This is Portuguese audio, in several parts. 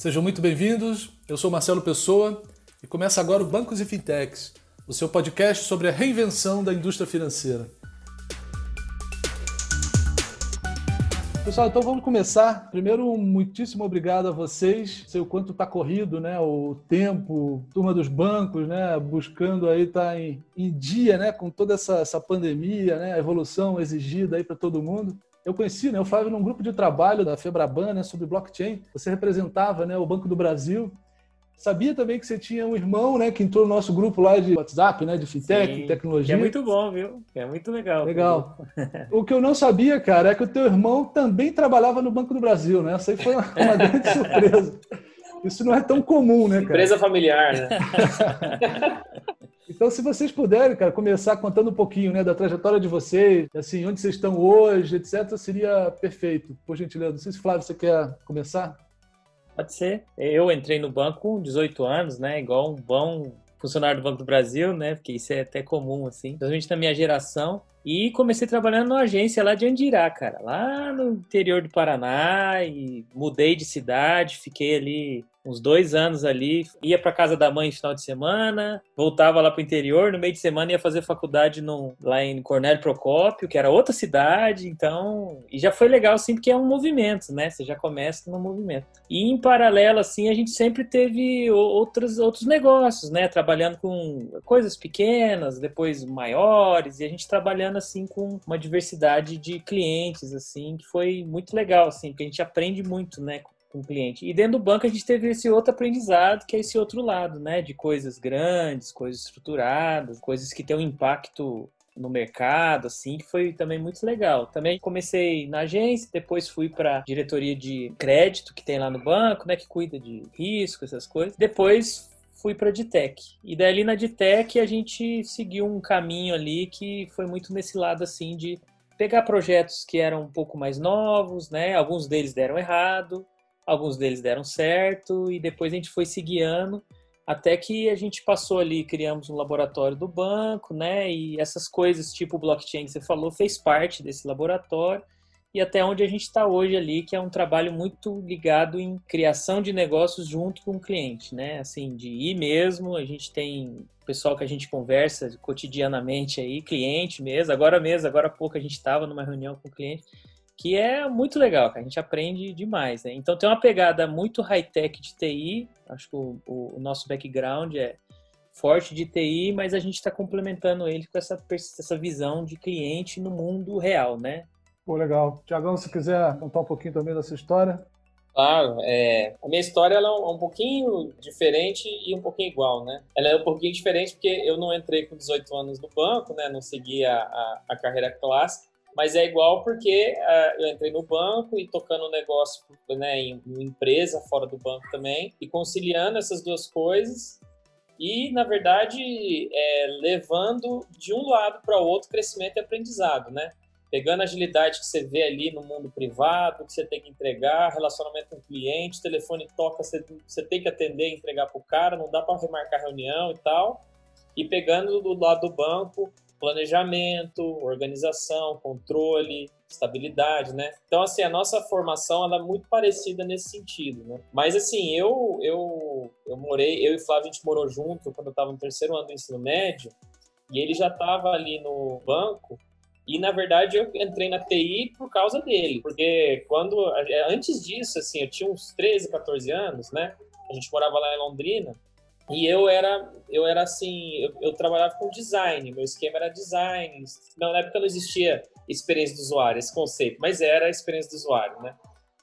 Sejam muito bem-vindos. Eu sou Marcelo Pessoa e começa agora o Bancos e Fintechs, o seu podcast sobre a reinvenção da indústria financeira. Pessoal, então vamos começar. Primeiro, muitíssimo obrigado a vocês. Sei o quanto está corrido, né? O tempo, turma dos bancos, né? Buscando aí estar tá em, em, dia, né? Com toda essa, essa pandemia, né? A evolução exigida aí para todo mundo. Eu conheci né, o Flávio num grupo de trabalho da Febraban né, sobre blockchain. Você representava né, o Banco do Brasil. Sabia também que você tinha um irmão, né, que entrou no nosso grupo lá de WhatsApp, né, de fintech, Sim, tecnologia. Que é muito bom, viu? Que é muito legal. Legal. o que eu não sabia, cara, é que o teu irmão também trabalhava no Banco do Brasil, né? Essa aí foi uma, uma grande surpresa. Isso não é tão comum, né, cara? Empresa familiar, né? Então, se vocês puderem, cara, começar contando um pouquinho, né, da trajetória de vocês, assim, onde vocês estão hoje, etc., seria perfeito. Por gentileza. Não sei se, Flávio, você quer começar? Pode ser. Eu entrei no banco com 18 anos, né, igual um bom funcionário do Banco do Brasil, né, porque isso é até comum, assim, principalmente na minha geração. E comecei trabalhando numa agência lá de Andirá, cara, lá no interior do Paraná, e mudei de cidade, fiquei ali uns dois anos ali, ia para casa da mãe no final de semana, voltava lá para o interior, no meio de semana ia fazer faculdade no, lá em Cornélio Procópio, que era outra cidade, então, e já foi legal assim, porque é um movimento, né? Você já começa no movimento. E em paralelo assim, a gente sempre teve outros outros negócios, né? Trabalhando com coisas pequenas, depois maiores, e a gente trabalhando assim com uma diversidade de clientes assim, que foi muito legal assim, porque a gente aprende muito, né? Com o cliente. E dentro do banco a gente teve esse outro aprendizado, que é esse outro lado, né? De coisas grandes, coisas estruturadas, coisas que têm um impacto no mercado, assim, que foi também muito legal. Também comecei na agência, depois fui para diretoria de crédito que tem lá no banco, né, que cuida de risco, essas coisas. Depois fui para Ditec. E daí na Ditec a gente seguiu um caminho ali que foi muito nesse lado assim de pegar projetos que eram um pouco mais novos, né? Alguns deles deram errado, alguns deles deram certo e depois a gente foi se guiando até que a gente passou ali, criamos um laboratório do banco, né? E essas coisas, tipo o blockchain que você falou, fez parte desse laboratório e até onde a gente está hoje ali, que é um trabalho muito ligado em criação de negócios junto com o cliente, né? Assim, de ir mesmo, a gente tem pessoal que a gente conversa cotidianamente aí, cliente mesmo, agora mesmo, agora há pouco a gente estava numa reunião com o cliente, que é muito legal, que a gente aprende demais, né? Então tem uma pegada muito high-tech de TI, acho que o, o, o, nosso background é forte de TI, mas a gente está complementando ele com essa, essa visão de cliente no mundo real, né? Pô, legal. Tiagão, se quiser contar um pouquinho também da sua história. Claro, é, a minha história ela é um, um pouquinho diferente e um pouquinho igual, né? Ela é um pouquinho diferente porque eu não entrei com 18 anos no banco, né? Não segui a, a, a carreira clássica mas é igual porque uh, eu entrei no banco e tocando um negócio né, em uma empresa fora do banco também e conciliando essas duas coisas e na verdade é, levando de um lado para o outro crescimento e aprendizado, né? Pegando a agilidade que você vê ali no mundo privado, que você tem que entregar, relacionamento com o cliente, telefone toca, você, você tem que atender e entregar para o cara, não dá para remarcar reunião e tal. E pegando do lado do banco, planejamento, organização, controle, estabilidade, né? Então, assim, a nossa formação ela é muito parecida nesse sentido, né? Mas, assim, eu, eu, eu morei, eu e Flávio, a gente morou junto quando eu estava no terceiro ano do ensino médio, e ele já estava ali no banco, e, na verdade, eu entrei na TI por causa dele, porque quando, antes disso, assim, eu tinha uns 13, 14 anos, né? A gente morava lá em Londrina, e eu era, eu era assim, eu, eu, trabalhava com design, meu esquema era design. Na época não existia experiência do usuário, esse conceito, mas era a experiência do usuário, né?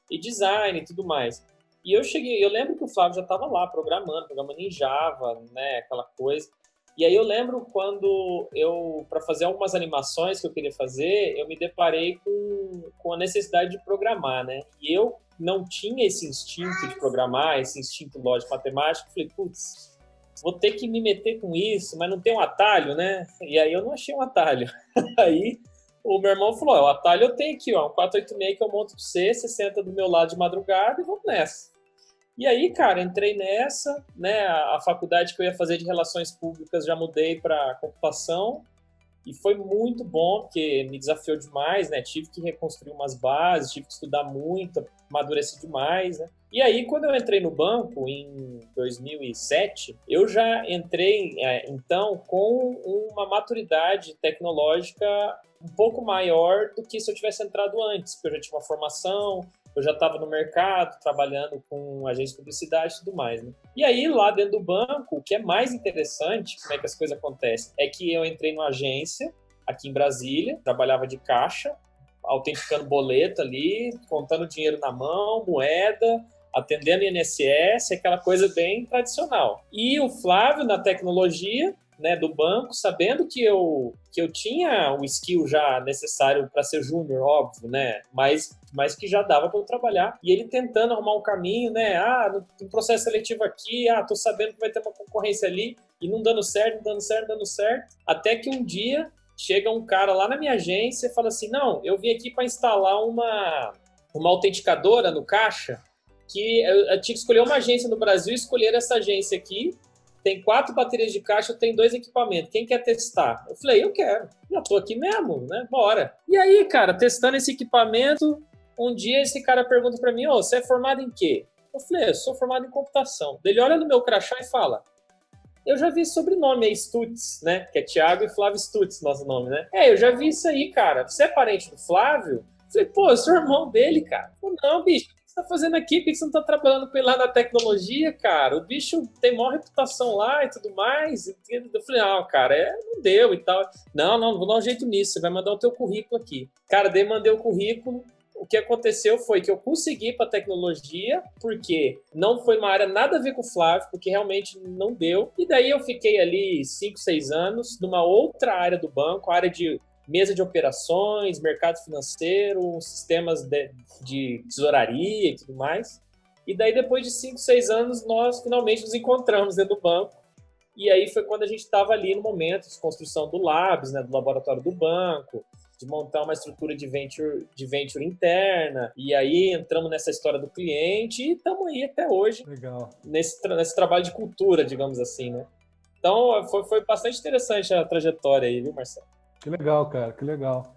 E design e tudo mais. E eu cheguei, eu lembro que o Flávio já estava lá programando, programando em Java, né, aquela coisa. E aí eu lembro quando eu, para fazer algumas animações que eu queria fazer, eu me deparei com, com a necessidade de programar, né? E eu não tinha esse instinto de programar, esse instinto lógico matemático. Falei, putz, vou ter que me meter com isso, mas não tem um atalho, né? E aí eu não achei um atalho. aí o meu irmão falou: o atalho eu tenho aqui, ó, um 486 que eu monto pra você, você senta do meu lado de madrugada e vamos nessa. E aí, cara, entrei nessa, né? A, a faculdade que eu ia fazer de relações públicas já mudei para computação e foi muito bom porque me desafiou demais, né? Tive que reconstruir umas bases, tive que estudar muito, amadureci demais, né? E aí, quando eu entrei no banco em 2007, eu já entrei, é, então, com uma maturidade tecnológica um pouco maior do que se eu tivesse entrado antes, porque eu já tinha uma formação, eu já estava no mercado, trabalhando com agência de publicidade e tudo mais. Né? E aí, lá dentro do banco, o que é mais interessante, como é que as coisas acontecem, é que eu entrei numa agência aqui em Brasília, trabalhava de caixa, autenticando boleto ali, contando dinheiro na mão, moeda, atendendo INSS, aquela coisa bem tradicional. E o Flávio, na tecnologia, né, do banco, sabendo que eu, que eu tinha o skill já necessário para ser júnior, óbvio, né, mas, mas que já dava para eu trabalhar. E ele tentando arrumar um caminho, né, ah, tem processo seletivo aqui, ah, tô sabendo que vai ter uma concorrência ali, e não dando certo, não dando certo, dando certo, até que um dia chega um cara lá na minha agência e fala assim, não, eu vim aqui para instalar uma, uma autenticadora no caixa, que eu, eu tinha que escolher uma agência no Brasil, escolher essa agência aqui, tem quatro baterias de caixa, tem dois equipamentos. Quem quer testar? Eu falei, eu quero. Já tô aqui mesmo, né? Bora. E aí, cara, testando esse equipamento, um dia esse cara pergunta para mim, ô, você é formado em quê? Eu falei, eu sou formado em computação. Ele olha no meu crachá e fala, eu já vi sobrenome aí, Stutz, né? Que é Thiago e Flávio Stutz, nosso nome, né? É, eu já vi isso aí, cara. Você é parente do Flávio? Eu falei, pô, eu sou irmão dele, cara. Falei, não, bicho, tá fazendo aqui? Por que você não tá trabalhando ele lá na tecnologia, cara? O bicho tem maior reputação lá e tudo mais. Eu falei, ah, cara, é, não deu e tal. Não, não, vou dar um jeito nisso. Você vai mandar o teu currículo aqui. Cara, daí mandei o currículo. O que aconteceu foi que eu consegui para tecnologia, porque não foi uma área nada a ver com o Flávio, porque realmente não deu. E daí eu fiquei ali 5, 6 anos numa outra área do banco, área de mesa de operações, mercado financeiro, sistemas de, de tesouraria e tudo mais. E daí, depois de 5, 6 anos, nós finalmente nos encontramos dentro do banco. E aí foi quando a gente estava ali no momento de construção do Labs, né, do laboratório do banco, de montar uma estrutura de venture, de venture interna. E aí entramos nessa história do cliente e estamos aí até hoje. Legal. Nesse, nesse trabalho de cultura, digamos assim, né? Então foi, foi bastante interessante a trajetória aí, viu, Marcelo? Que legal, cara, que legal.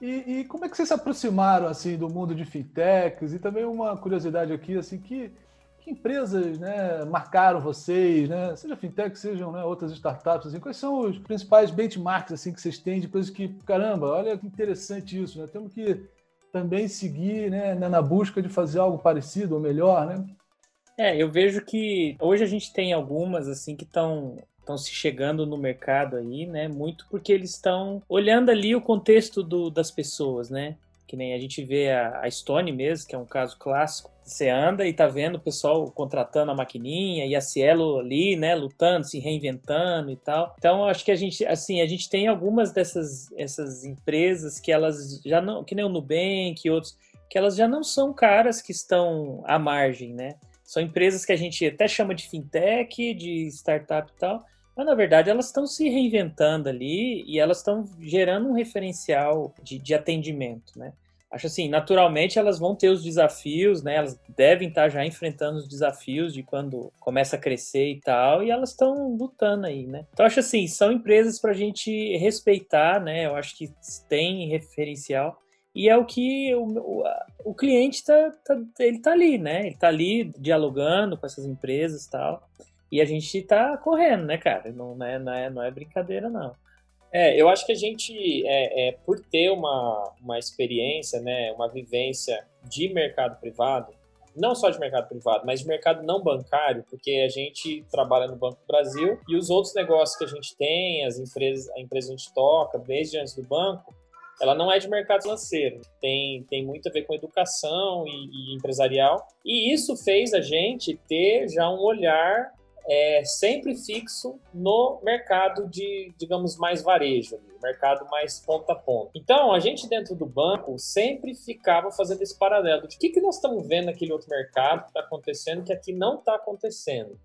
E, e, como é que vocês se aproximaram assim do mundo de fintechs? E também uma curiosidade aqui, assim, que, que empresas né, marcaram vocês, né? Seja fintech, sejam né, outras startups, assim, quais são os principais benchmarks assim que vocês têm de coisas que, caramba, olha que interessante isso, né? Temos que também seguir né, na busca de fazer algo parecido ou melhor, né? É, eu vejo que hoje a gente tem algumas assim que estão estão se chegando no mercado aí, né? Muito porque eles estão olhando ali o contexto do, das pessoas, né? Que nem a gente vê a, a Stone mesmo, que é um caso clássico. Você anda e tá vendo o pessoal contratando a maquininha e a Cielo ali, né, lutando, se reinventando e tal. Então, acho que a gente, assim, a gente tem algumas dessas essas empresas que elas já não, que nem o Nubank e outros, que elas já não são caras que estão à margem, né? São empresas que a gente até chama de fintech, de startup e tal, mas na verdade elas estão se reinventando ali e elas estão gerando um referencial de, de atendimento, né? Acho assim, naturalmente elas vão ter os desafios, né? Elas devem estar já enfrentando os desafios de quando começa a crescer e tal, e elas estão lutando aí, né? Então acho assim, são empresas para a gente respeitar, né? Eu acho que tem referencial e é o que o, o, o cliente tá, tá, ele tá ali, né? Ele tá ali dialogando com essas empresas e tal. E a gente tá correndo, né, cara? Não é, não é, não é brincadeira, não. É, eu acho que a gente, é, é, por ter uma, uma experiência, né, uma vivência de mercado privado, não só de mercado privado, mas de mercado não bancário, porque a gente trabalha no Banco do Brasil e os outros negócios que a gente tem, as empresas, a empresa que a gente toca, desde antes do banco, ela não é de mercado financeiro, tem, tem muito a ver com educação e, e empresarial, e isso fez a gente ter já um olhar é, sempre fixo no mercado de, digamos, mais varejo, mercado mais ponta a ponta. Então, a gente dentro do banco sempre ficava fazendo esse paralelo de o que, que nós estamos vendo naquele outro mercado que está acontecendo que aqui não está acontecendo.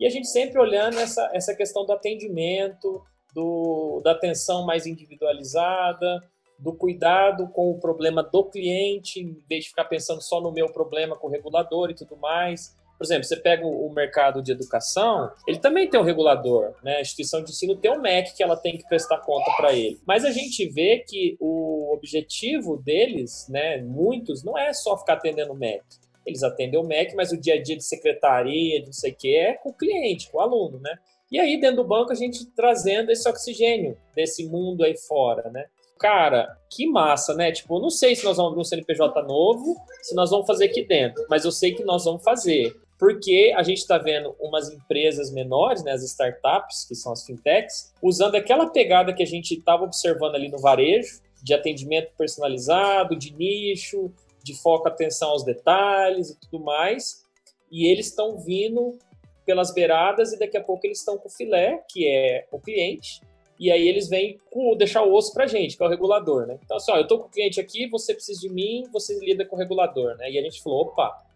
E a gente sempre olhando essa, essa questão do atendimento, do, da atenção mais individualizada, do cuidado com o problema do cliente, em vez de ficar pensando só no meu problema com o regulador e tudo mais. Por exemplo, você pega o mercado de educação, ele também tem um regulador, né? A instituição de ensino tem um MEC que ela tem que prestar conta para ele. Mas a gente vê que o objetivo deles, né, muitos, não é só ficar atendendo o MEC eles atendem o MEC, mas o dia a dia de secretaria, de não sei o que, é com o cliente, com o aluno, né? E aí, dentro do banco, a gente trazendo esse oxigênio desse mundo aí fora, né? Cara, que massa, né? Tipo, eu não sei se nós vamos abrir um CNPJ novo, se nós vamos fazer aqui dentro, mas eu sei que nós vamos fazer. Porque a gente está vendo umas empresas menores, né, as startups, que são as fintechs, usando aquela pegada que a gente estava observando ali no varejo, de atendimento personalizado, de nicho, de foco atenção aos detalhes e tudo mais. E eles estão vindo pelas beiradas e daqui a pouco eles estão com o filé, que é o cliente, e aí eles vêm com, deixar o osso para a gente, que é o regulador, né? Então, assim, ó, eu estou com o cliente aqui, você precisa de mim, você lida com o regulador, né? E a gente falou, opa,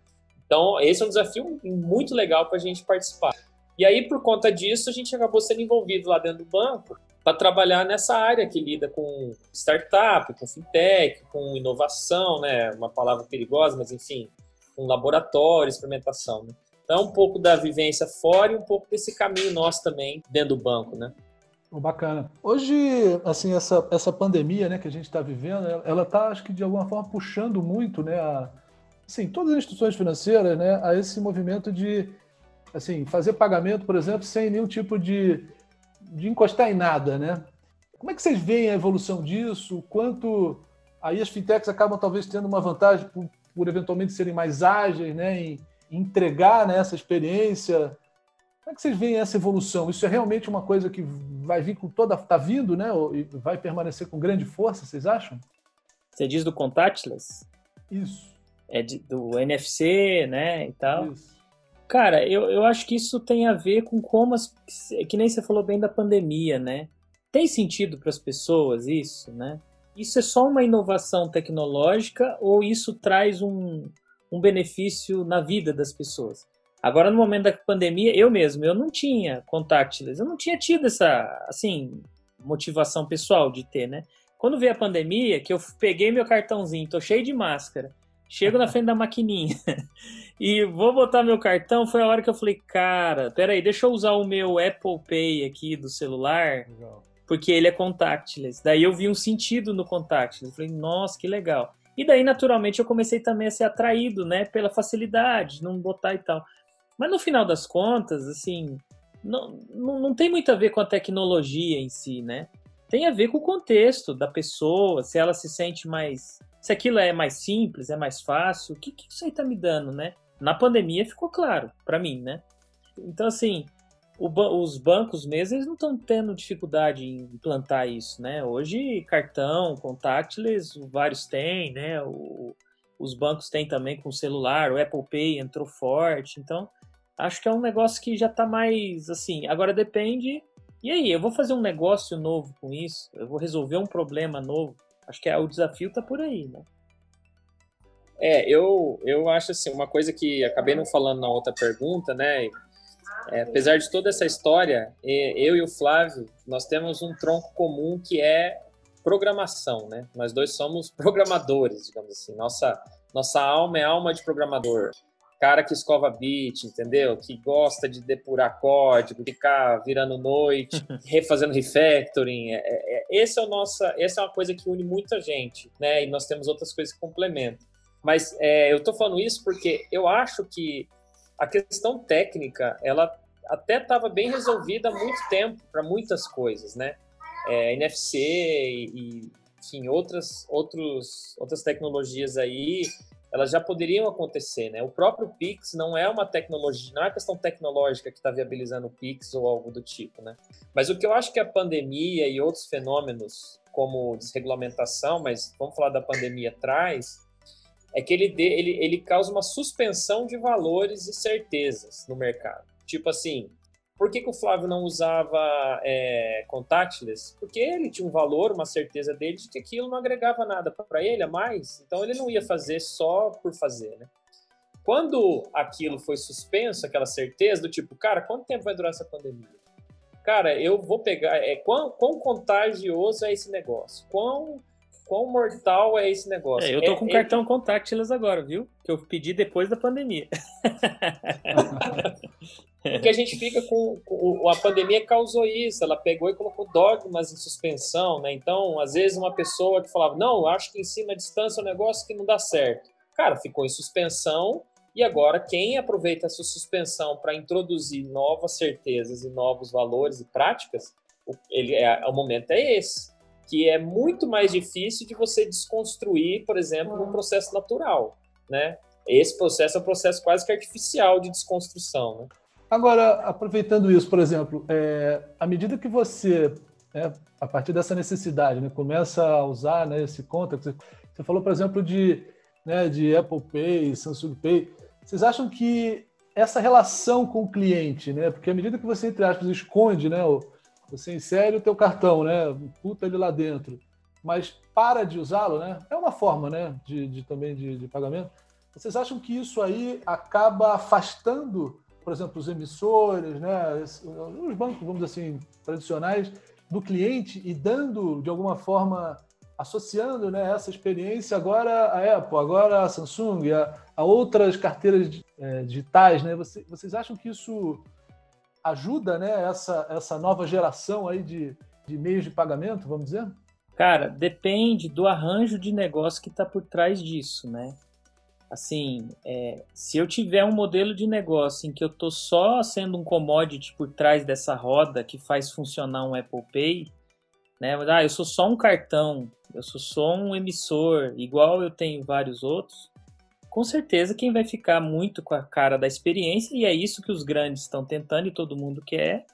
então esse é um desafio muito legal para a gente participar. E aí, por conta disso, a gente acabou sendo envolvido lá dentro do banco para trabalhar nessa área que lida com startup, com fintech, com inovação, né? Uma palavra perigosa, mas enfim, com laboratório, experimentação. Né? Então, um pouco da vivência fora e um pouco desse caminho nosso também dentro do banco, né? Bacana. Hoje, assim, essa, essa pandemia né, que a gente está vivendo, ela está, acho que, de alguma forma, puxando muito, né, a, assim, todas as instituições financeiras, né, a esse movimento de, assim, fazer pagamento, por exemplo, sem nenhum tipo de, de encostar em nada, né? Como é que vocês veem a evolução disso? Quanto aí as fintechs acabam talvez tendo uma vantagem por, por eventualmente serem mais ágeis, né, em, em entregar né, essa experiência como é que vocês veem essa evolução? Isso é realmente uma coisa que vai vir com toda. está vindo, né? E vai permanecer com grande força, vocês acham? Você diz do contactless? Isso. É de, do NFC, né? E tal. Isso. Cara, eu, eu acho que isso tem a ver com como as. Que nem você falou bem da pandemia, né? Tem sentido para as pessoas isso, né? Isso é só uma inovação tecnológica ou isso traz um, um benefício na vida das pessoas? Agora, no momento da pandemia, eu mesmo, eu não tinha contactless, eu não tinha tido essa, assim, motivação pessoal de ter, né? Quando veio a pandemia, que eu peguei meu cartãozinho, tô cheio de máscara, chego na frente da maquininha e vou botar meu cartão, foi a hora que eu falei, cara, peraí, deixa eu usar o meu Apple Pay aqui do celular, porque ele é contactless. Daí eu vi um sentido no contactless, eu falei, nossa, que legal. E daí, naturalmente, eu comecei também a ser atraído, né, pela facilidade, não botar e tal. Mas no final das contas, assim, não, não, não tem muito a ver com a tecnologia em si, né? Tem a ver com o contexto da pessoa, se ela se sente mais. Se aquilo é mais simples, é mais fácil, o que, que isso aí tá me dando, né? Na pandemia ficou claro para mim, né? Então, assim, os bancos mesmo, eles não estão tendo dificuldade em implantar isso, né? Hoje, cartão, contactless, vários têm, né? O, os bancos têm também com celular, o Apple Pay entrou forte, então acho que é um negócio que já está mais assim. Agora depende. E aí, eu vou fazer um negócio novo com isso? Eu vou resolver um problema novo? Acho que é, o desafio está por aí, né? É, eu, eu acho assim, uma coisa que acabei não falando na outra pergunta, né? É, apesar de toda essa história, eu e o Flávio, nós temos um tronco comum que é programação, né? Nós dois somos programadores, digamos assim. Nossa, nossa alma é alma de programador cara que escova bit, entendeu? Que gosta de depurar código, ficar virando noite, refazendo refactoring. É, é, é, esse é o nossa, essa é uma coisa que une muita gente, né? E nós temos outras coisas que complementam. Mas é, eu estou falando isso porque eu acho que a questão técnica, ela até estava bem resolvida há muito tempo para muitas coisas, né? É, NFC e, e enfim, outras, outros, outras tecnologias aí elas já poderiam acontecer, né? O próprio Pix não é uma tecnologia, não é questão tecnológica que está viabilizando o Pix ou algo do tipo, né? Mas o que eu acho que a pandemia e outros fenômenos, como desregulamentação, mas vamos falar da pandemia traz, é que ele, dê, ele, ele causa uma suspensão de valores e certezas no mercado. Tipo assim, por que, que o Flávio não usava é, contactless? Porque ele tinha um valor, uma certeza dele de que aquilo não agregava nada para ele a mais, então ele não ia fazer só por fazer, né? Quando aquilo foi suspenso, aquela certeza do tipo, cara, quanto tempo vai durar essa pandemia? Cara, eu vou pegar. É, quão, quão contagioso é esse negócio? Quão quão mortal é esse negócio. É, eu tô com é, cartão é... contactless agora, viu? Que eu pedi depois da pandemia. Porque a gente fica com, com, A pandemia causou isso, ela pegou e colocou dogmas em suspensão, né? Então, às vezes, uma pessoa que falava, não, acho que ensina a distância é um negócio que não dá certo. Cara, ficou em suspensão E agora, quem aproveita essa suspensão para introduzir novas certezas e novos valores e práticas, ele é, o momento é esse, que é muito mais difícil de você desconstruir, por exemplo, num processo natural, né? Esse processo é um processo quase que artificial de desconstrução, né? Agora, aproveitando isso, por exemplo, é, à medida que você, né, a partir dessa necessidade, né, começa a usar né, esse conta, você, você falou, por exemplo, de, né, de Apple Pay, Samsung Pay, vocês acham que essa relação com o cliente, né, porque à medida que você, entre aspas, esconde, né, você insere o teu cartão, né, puta ele lá dentro, mas para de usá-lo, né, é uma forma, né, de, de também de, de pagamento. Vocês acham que isso aí acaba afastando, por exemplo, os emissores, né, os bancos, vamos dizer assim, tradicionais, do cliente e dando, de alguma forma, associando né, essa experiência agora a Apple, agora a Samsung, a, a outras carteiras é, digitais, né? Você, vocês acham que isso ajuda né, essa, essa nova geração aí de, de meios de pagamento, vamos dizer? Cara, depende do arranjo de negócio que está por trás disso, né? Assim, é, se eu tiver um modelo de negócio em que eu tô só sendo um commodity por trás dessa roda que faz funcionar um Apple Pay, né? Ah, eu sou só um cartão, eu sou só um emissor, igual eu tenho vários outros. Com certeza quem vai ficar muito com a cara da experiência, e é isso que os grandes estão tentando e todo mundo quer,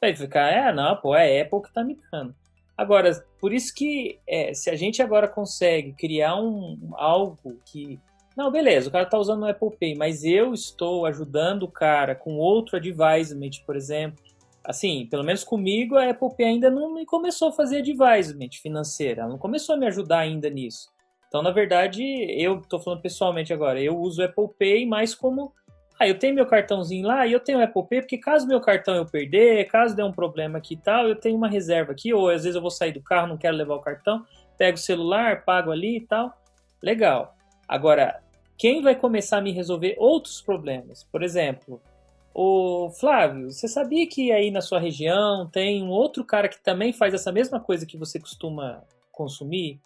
vai ficar, é, não, pô, é a Apple que tá me dando. Agora, por isso que é, se a gente agora consegue criar um algo que não, beleza, o cara está usando o Apple Pay, mas eu estou ajudando o cara com outro advisement, por exemplo. Assim, pelo menos comigo, a Apple Pay ainda não me começou a fazer advisement financeira, ela não começou a me ajudar ainda nisso. Então, na verdade, eu estou falando pessoalmente agora, eu uso o Apple Pay mais como. Ah, eu tenho meu cartãozinho lá e eu tenho o Apple Pay, porque caso meu cartão eu perder, caso der um problema aqui e tal, eu tenho uma reserva aqui, ou às vezes eu vou sair do carro, não quero levar o cartão, pego o celular, pago ali e tal. Legal. Agora, quem vai começar a me resolver outros problemas? Por exemplo, o Flávio, você sabia que aí na sua região tem um outro cara que também faz essa mesma coisa que você costuma consumir?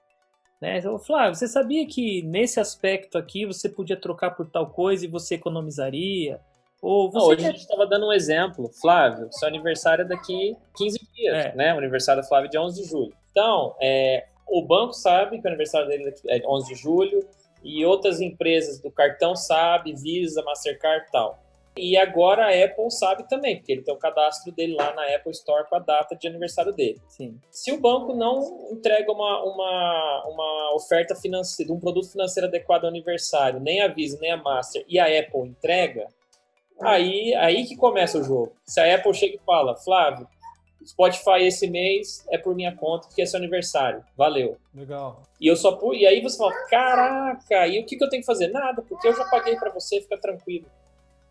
Né? O Flávio, você sabia que nesse aspecto aqui você podia trocar por tal coisa e você economizaria? Ou você Não, hoje quer... a gente estava dando um exemplo. Flávio, seu aniversário é daqui 15 dias, é. né? O aniversário do Flávio é de 11 de julho. Então, é, o banco sabe que o aniversário dele é 11 de julho, e outras empresas do cartão sabe, Visa, Mastercard e tal. E agora a Apple sabe também, porque ele tem o cadastro dele lá na Apple Store com a data de aniversário dele. Sim. Se o banco não entrega uma, uma, uma oferta financeira, um produto financeiro adequado ao aniversário, nem a Visa, nem a Master, e a Apple entrega, aí, aí que começa o jogo. Se a Apple chega e fala, Flávio, Spotify esse mês é por minha conta, porque é seu aniversário. Valeu. Legal. E eu só e aí você fala, caraca, e o que, que eu tenho que fazer? Nada, porque eu já paguei para você, fica tranquilo.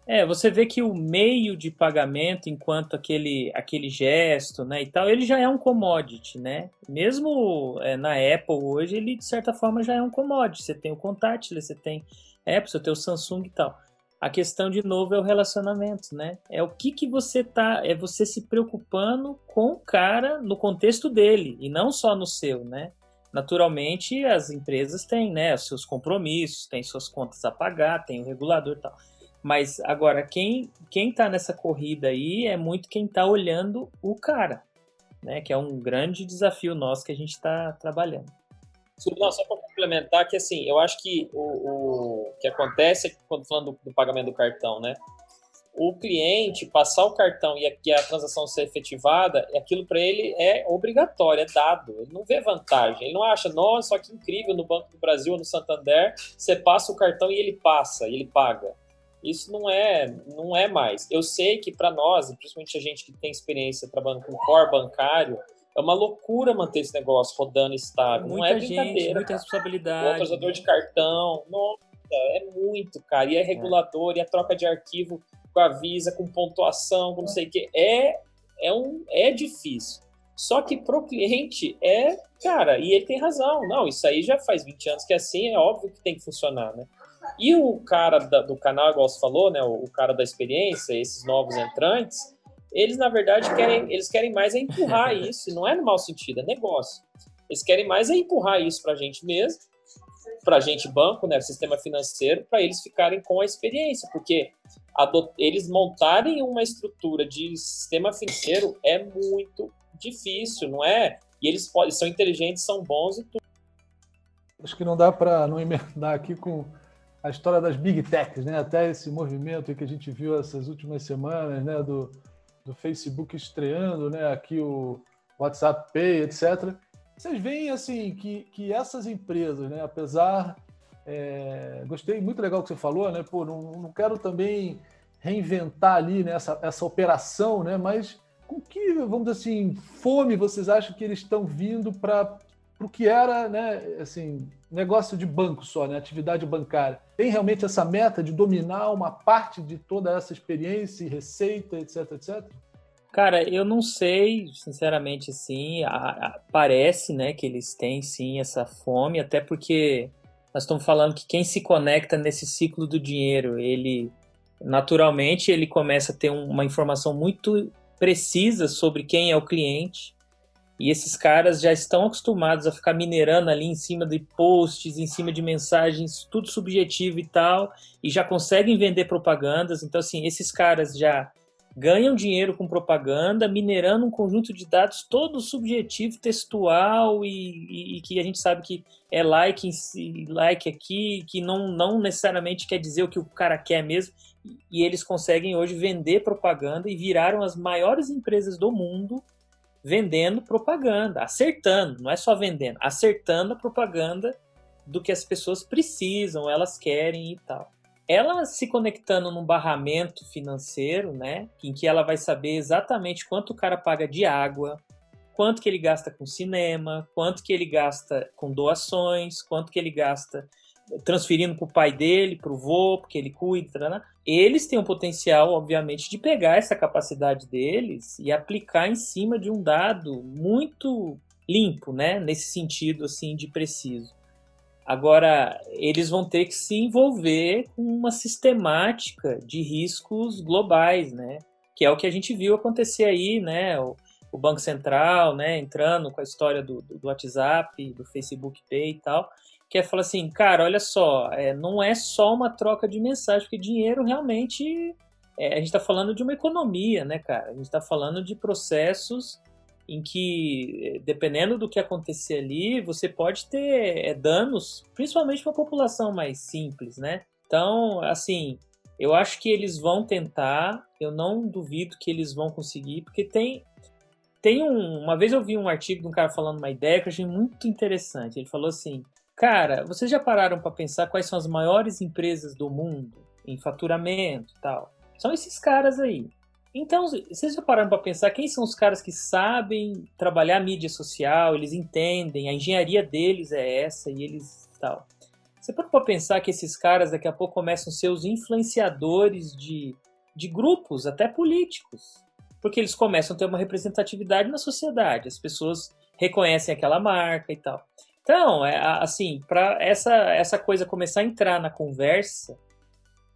É, você vê que o meio de pagamento, enquanto aquele, aquele gesto, né, e tal, ele já é um commodity, né? Mesmo é, na Apple hoje, ele de certa forma já é um commodity. Você tem o contactless, você tem Apple, você tem o Samsung e tal. A questão de novo é o relacionamento, né? É o que que você tá, é você se preocupando com o cara no contexto dele e não só no seu, né? Naturalmente, as empresas têm, né, os seus compromissos, têm suas contas a pagar, tem o regulador e tal. Mas agora quem quem tá nessa corrida aí é muito quem tá olhando o cara, né? Que é um grande desafio nosso que a gente está trabalhando. Não, só para complementar que assim, eu acho que o, o que acontece quando falando do, do, pagamento do cartão, né? O cliente passar o cartão e a, e a transação ser efetivada, aquilo para ele é obrigatório, é dado. Ele não vê vantagem. Ele não acha, nossa, só que incrível no Banco do Brasil no Santander, você passa o cartão e ele passa, e ele paga. Isso não é, não é mais. Eu sei que para nós, principalmente a gente que tem experiência trabalhando com core bancário, é uma loucura manter esse negócio rodando estável. Muita não é brincadeira. Gente, muita responsabilidade. O atrasador de cartão, nossa, é muito, cara. E é regulador, é. e a troca de arquivo com a Visa, com pontuação, com não sei o quê. É, é, um, é difícil. Só que pro cliente é, cara, e ele tem razão. Não, isso aí já faz 20 anos que é assim, é óbvio que tem que funcionar, né? E o cara da, do canal, igual você falou, né? O, o cara da experiência, esses novos entrantes, eles na verdade querem, eles querem mais é empurrar isso, não é no mau sentido, é negócio. Eles querem mais é empurrar isso para a gente mesmo, para a gente banco, né, sistema financeiro, para eles ficarem com a experiência, porque eles montarem uma estrutura de sistema financeiro é muito difícil, não é? E eles podem, são inteligentes, são bons e tudo. Acho que não dá para não emendar aqui com a história das big techs, né? Até esse movimento que a gente viu essas últimas semanas, né? Do, do Facebook estreando, né? Aqui o WhatsApp Pay, etc. Vocês veem assim que, que essas empresas, né? Apesar, é, gostei muito legal que você falou, né? Pô, não, não quero também reinventar ali né, essa, essa operação, né? Mas com que, vamos dizer assim, fome vocês acham que eles estão vindo para o que era, né, assim, negócio de banco só, né, atividade bancária? Tem realmente essa meta de dominar uma parte de toda essa experiência e receita, etc, etc? Cara, eu não sei, sinceramente, assim, a, a, parece, né, que eles têm, sim, essa fome, até porque nós estamos falando que quem se conecta nesse ciclo do dinheiro, ele, naturalmente, ele começa a ter uma informação muito precisa sobre quem é o cliente. E esses caras já estão acostumados a ficar minerando ali em cima de posts, em cima de mensagens, tudo subjetivo e tal, e já conseguem vender propagandas. Então, assim, esses caras já ganham dinheiro com propaganda, minerando um conjunto de dados todo subjetivo, textual e, e, e que a gente sabe que é like, like aqui, que não, não necessariamente quer dizer o que o cara quer mesmo e eles conseguem hoje vender propaganda e viraram as maiores empresas do mundo vendendo propaganda, acertando, não é só vendendo, acertando a propaganda do que as pessoas precisam, elas querem e tal. Ela se conectando num barramento financeiro, né, em que ela vai saber exatamente quanto o cara paga de água, quanto que ele gasta com cinema, quanto que ele gasta com doações, quanto que ele gasta transferindo para o pai dele, para o vô, porque ele cuida, né? eles têm o potencial, obviamente, de pegar essa capacidade deles e aplicar em cima de um dado muito limpo, né? Nesse sentido, assim, de preciso. Agora, eles vão ter que se envolver com uma sistemática de riscos globais, né? Que é o que a gente viu acontecer aí, né? O, o Banco Central, né? Entrando com a história do, do WhatsApp, do Facebook Pay e tal que é falar assim, cara, olha só, é, não é só uma troca de mensagem, porque dinheiro realmente é, a gente está falando de uma economia, né, cara? A gente está falando de processos em que, dependendo do que acontecer ali, você pode ter é, danos, principalmente para a população mais simples, né? Então, assim, eu acho que eles vão tentar, eu não duvido que eles vão conseguir, porque tem. Tem um, uma vez eu vi um artigo de um cara falando uma ideia que eu achei muito interessante. Ele falou assim: Cara, vocês já pararam para pensar quais são as maiores empresas do mundo em faturamento e tal? São esses caras aí. Então, vocês já pararam para pensar quem são os caras que sabem trabalhar mídia social, eles entendem, a engenharia deles é essa e eles tal. Você parou para pensar que esses caras daqui a pouco começam a ser os influenciadores de, de grupos, até políticos, porque eles começam a ter uma representatividade na sociedade, as pessoas reconhecem aquela marca e tal. Então, é, assim, para essa, essa coisa começar a entrar na conversa,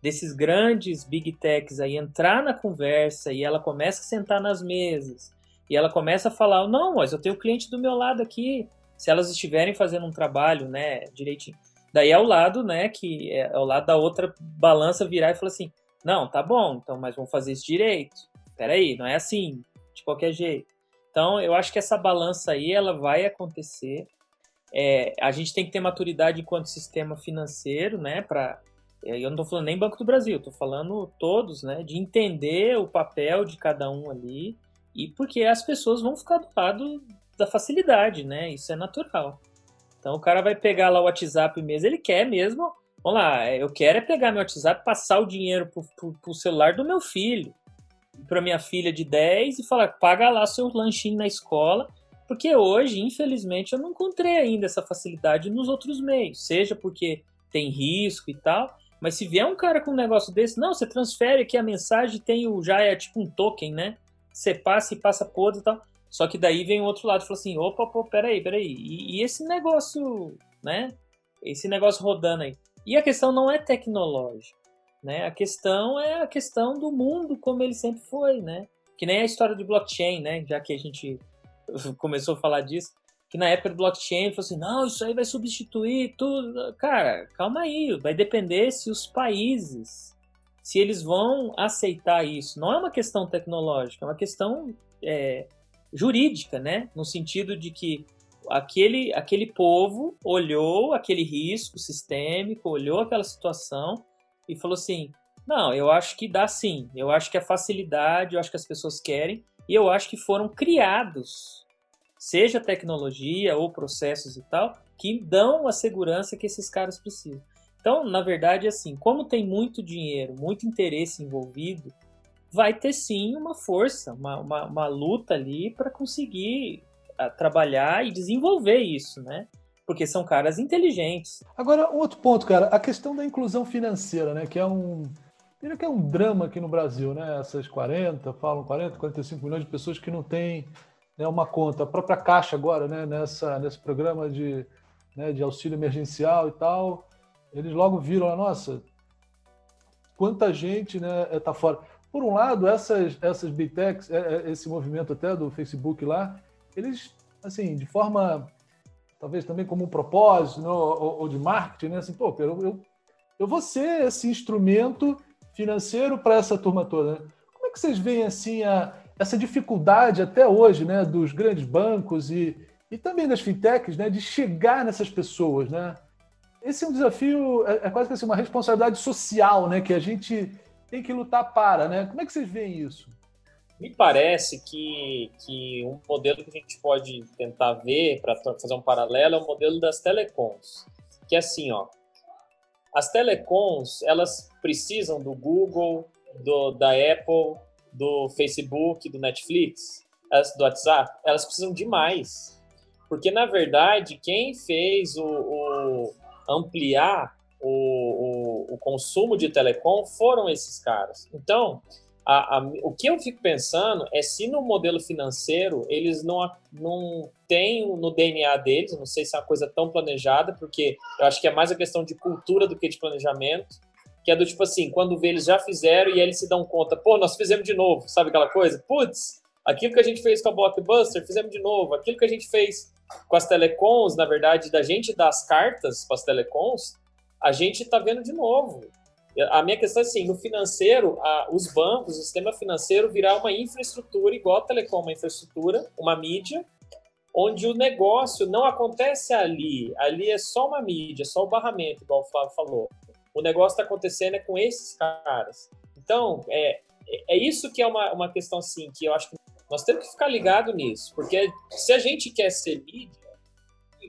desses grandes big techs aí entrar na conversa e ela começa a sentar nas mesas e ela começa a falar, não, mas eu tenho cliente do meu lado aqui, se elas estiverem fazendo um trabalho, né, direitinho. Daí é o lado, né, que é, é o lado da outra balança virar e falar assim, não, tá bom, então, mas vamos fazer isso direito. Peraí, não é assim, de qualquer jeito. Então, eu acho que essa balança aí, ela vai acontecer é, a gente tem que ter maturidade enquanto sistema financeiro, né? Para eu não estou falando nem Banco do Brasil, estou falando todos, né? De entender o papel de cada um ali e porque as pessoas vão ficar do lado da facilidade, né? Isso é natural. Então o cara vai pegar lá o WhatsApp mesmo, ele quer mesmo. Vamos lá, é, eu quero é pegar meu WhatsApp, passar o dinheiro pro, pro celular do meu filho, para minha filha de 10 e falar, paga lá seu lanchinho na escola porque hoje, infelizmente, eu não encontrei ainda essa facilidade nos outros meios, seja porque tem risco e tal, mas se vier um cara com um negócio desse, não, você transfere aqui a mensagem, tem o já é tipo um token, né? Você passa e passa por outro e tal. Só que daí vem o outro lado e fala assim, opa, pô, peraí, peraí. E, e esse negócio, né? Esse negócio rodando aí. E a questão não é tecnológica, né? A questão é a questão do mundo como ele sempre foi, né? Que nem a história de blockchain, né? Já que a gente começou a falar disso, que na época do blockchain falou assim, não, isso aí vai substituir tudo. Cara, calma aí, vai depender se os países, se eles vão aceitar isso. Não é uma questão tecnológica, é uma questão é, jurídica, né? No sentido de que aquele, aquele povo olhou aquele risco sistêmico, olhou aquela situação e falou assim: não, eu acho que dá sim. Eu acho que a facilidade, eu acho que as pessoas querem, e eu acho que foram criados, seja tecnologia ou processos e tal, que dão a segurança que esses caras precisam. Então, na verdade, assim, como tem muito dinheiro, muito interesse envolvido, vai ter sim uma força, uma, uma, uma luta ali para conseguir ah, trabalhar e desenvolver isso, né? Porque são caras inteligentes. Agora, um outro ponto, cara, a questão da inclusão financeira, né? Que é um, Diria que é um drama aqui no Brasil, né? Essas 40, falam 40, 45 milhões de pessoas que não têm né, uma conta. A própria Caixa agora, né, nessa, nesse programa de, né, de auxílio emergencial e tal, eles logo viram, nossa, quanta gente né, tá fora. Por um lado, essas, essas big techs, é, é, esse movimento até do Facebook lá, eles, assim, de forma, talvez também como um propósito né, ou, ou, de marketing, né? Assim, pô, eu, eu, eu vou ser esse instrumento financeiro para essa turma toda. Né? Como é que vocês veem assim a, essa dificuldade até hoje, né, dos grandes bancos e, e também das fintechs, né, de chegar nessas pessoas, né? Esse é um desafio, é, é quase que assim, uma responsabilidade social, né, que a gente tem que lutar para, né? Como é que vocês veem isso? Me parece que, que um modelo que a gente pode tentar ver para fazer um paralelo é o modelo das telecoms, que é assim, ó, as telecoms, elas precisam do Google, do, da Apple, do Facebook, do Netflix, do WhatsApp, elas precisam de mais. Porque, na verdade, quem fez o, o ampliar o, o, o, consumo de telecom foram esses caras. Então, a, a, o que eu fico pensando é se no modelo financeiro eles não, não têm no DNA deles, não sei se é uma coisa tão planejada, porque eu acho que é mais a questão de cultura do que de planejamento, que é do tipo assim, quando vê eles já fizeram e aí eles se dão conta, pô, nós fizemos de novo, sabe aquela coisa? Putz, aquilo que a gente fez com a Blockbuster, fizemos de novo, aquilo que a gente fez com as telecoms, na verdade, da gente dar as cartas para as telecoms, a gente está vendo de novo. A minha questão é assim, no financeiro, a, os bancos, o sistema financeiro virar uma infraestrutura igual a telecom, uma infraestrutura, uma mídia, onde o negócio não acontece ali, ali é só uma mídia, só o barramento, igual o Flávio falou. O negócio está acontecendo é com esses caras. Então, é, é isso que é uma, uma questão assim, que eu acho que nós temos que ficar ligado nisso, porque se a gente quer ser mídia,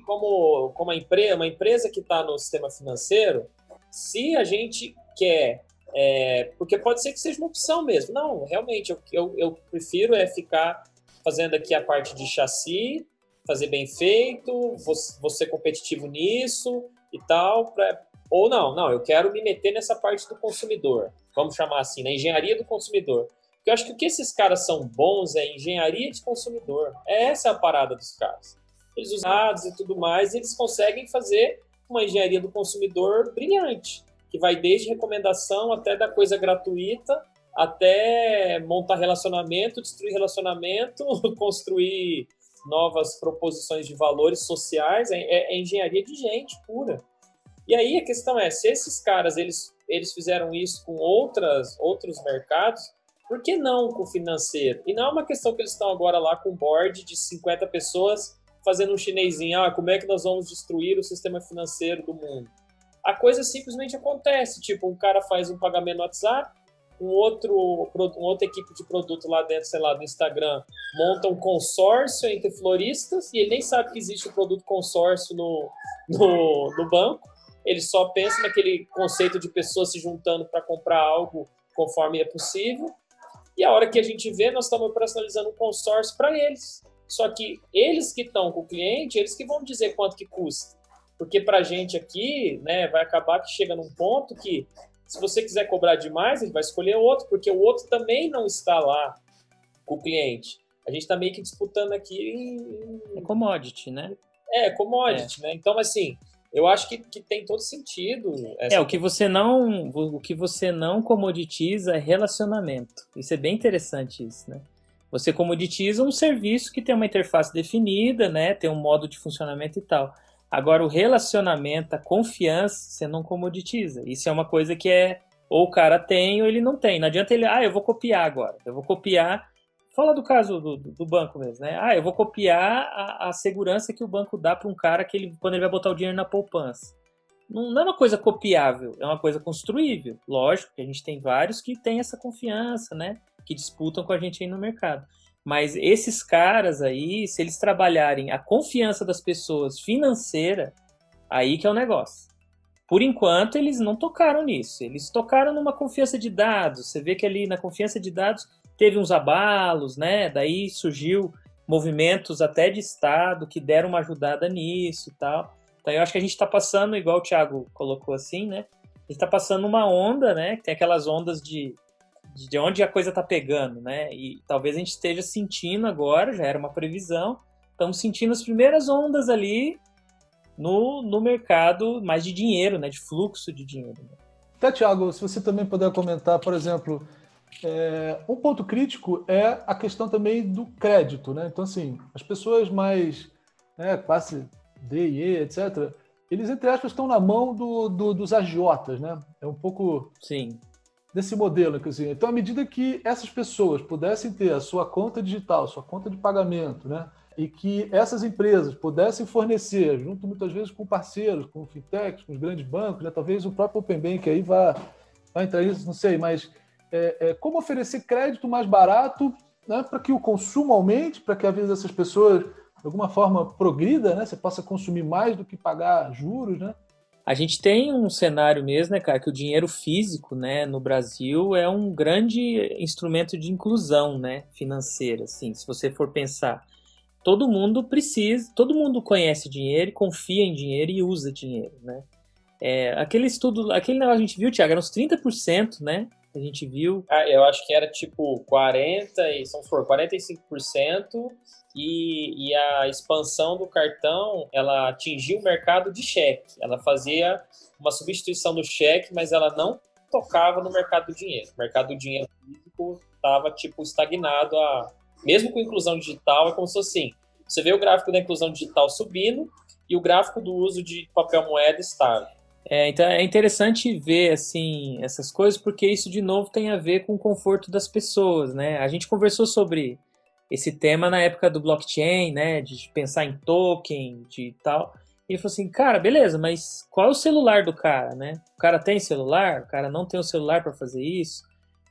como, como uma, empresa, uma empresa que está no sistema financeiro, se a gente quer. É, porque pode ser que seja uma opção mesmo. Não, realmente, eu, eu, eu prefiro é ficar fazendo aqui a parte de chassi, fazer bem feito, vou, vou ser competitivo nisso e tal. Pra, ou não, não, eu quero me meter nessa parte do consumidor, vamos chamar assim, na engenharia do consumidor. Porque eu acho que o que esses caras são bons é engenharia de consumidor. Essa é a parada dos caras. Eles usam dados e tudo mais, eles conseguem fazer uma engenharia do consumidor brilhante que vai desde recomendação até da coisa gratuita, até montar relacionamento, destruir relacionamento, construir novas proposições de valores sociais, é, é, é, engenharia de gente pura. E aí a questão é, se esses caras eles, eles fizeram isso com outras, outros mercados, por que não com o financeiro? E não é uma questão que eles estão agora lá com um board de 50 pessoas fazendo um chinesinho, ah, como é que nós vamos destruir o sistema financeiro do mundo? A coisa simplesmente acontece. Tipo, um cara faz um pagamento no WhatsApp, um outro, uma outra equipe de produto lá dentro, sei lá, do Instagram, monta um consórcio entre floristas e ele nem sabe que existe o produto consórcio no, no, no banco. Ele só pensa naquele conceito de pessoas se juntando para comprar algo conforme é possível. E a hora que a gente vê, nós estamos operacionalizando um consórcio para eles. Só que eles que estão com o cliente, eles que vão dizer quanto que custa. Porque para a gente aqui, né, vai acabar que chega num ponto que, se você quiser cobrar demais, ele vai escolher outro, porque o outro também não está lá com o cliente. A gente está meio que disputando aqui. Em... É commodity, né? É, commodity, é. né? Então, assim, eu acho que, que tem todo sentido. É, o que você não o que você não comoditiza é relacionamento. Isso é bem interessante isso, né? Você comoditiza um serviço que tem uma interface definida, né? Tem um modo de funcionamento e tal. Agora, o relacionamento, a confiança, você não comoditiza. Isso é uma coisa que é ou o cara tem ou ele não tem. Não adianta ele, ah, eu vou copiar agora. Eu vou copiar. Fala do caso do, do banco mesmo, né? Ah, eu vou copiar a, a segurança que o banco dá para um cara que ele, quando ele vai botar o dinheiro na poupança. Não, não é uma coisa copiável, é uma coisa construível. Lógico que a gente tem vários que têm essa confiança, né? Que disputam com a gente aí no mercado. Mas esses caras aí, se eles trabalharem a confiança das pessoas financeira, aí que é o negócio. Por enquanto, eles não tocaram nisso. Eles tocaram numa confiança de dados. Você vê que ali na confiança de dados teve uns abalos, né? Daí surgiu movimentos até de Estado que deram uma ajudada nisso e tal. Então eu acho que a gente está passando, igual o Thiago colocou assim, né? A gente está passando uma onda, né? Tem aquelas ondas de, de onde a coisa está pegando, né? E talvez a gente esteja sentindo agora, já era uma previsão, estamos sentindo as primeiras ondas ali no, no mercado mais de dinheiro, né, de fluxo de dinheiro. Né? Até, Tiago, se você também puder comentar, por exemplo, é, um ponto crítico é a questão também do crédito. Né? Então, assim, as pessoas mais né, classe D e E, etc., eles, entre aspas, estão na mão do, do, dos agiotas. Né? É um pouco Sim. Desse modelo. Assim. Então, à medida que essas pessoas pudessem ter a sua conta digital, sua conta de pagamento, né? e que essas empresas pudessem fornecer, junto muitas vezes com parceiros, com fintechs, com os grandes bancos, né? talvez o próprio Open Bank aí vá, vá entrar nisso, não sei, mas é, é, como oferecer crédito mais barato né? para que o consumo aumente, para que a vida dessas pessoas, de alguma forma, progrida, né? você possa consumir mais do que pagar juros, né? A gente tem um cenário mesmo, né, cara, que o dinheiro físico, né, no Brasil é um grande instrumento de inclusão, né, financeira, assim, se você for pensar todo mundo precisa, todo mundo conhece dinheiro, confia em dinheiro e usa dinheiro, né? É, aquele estudo, aquele negócio que a gente viu, Tiago, era uns 30%, né? A gente viu. Ah, eu acho que era tipo 40 e são for 45% e, e a expansão do cartão, ela atingiu o mercado de cheque. Ela fazia uma substituição do cheque, mas ela não tocava no mercado do dinheiro. O mercado do dinheiro físico estava tipo estagnado a mesmo com inclusão digital, é como se fosse assim: você vê o gráfico da inclusão digital subindo e o gráfico do uso de papel moeda estável. É, então é interessante ver assim essas coisas porque isso de novo tem a ver com o conforto das pessoas, né? A gente conversou sobre esse tema na época do blockchain, né? De pensar em token, de tal. E ele falou assim, cara, beleza, mas qual é o celular do cara, né? O cara tem celular, o cara não tem o celular para fazer isso.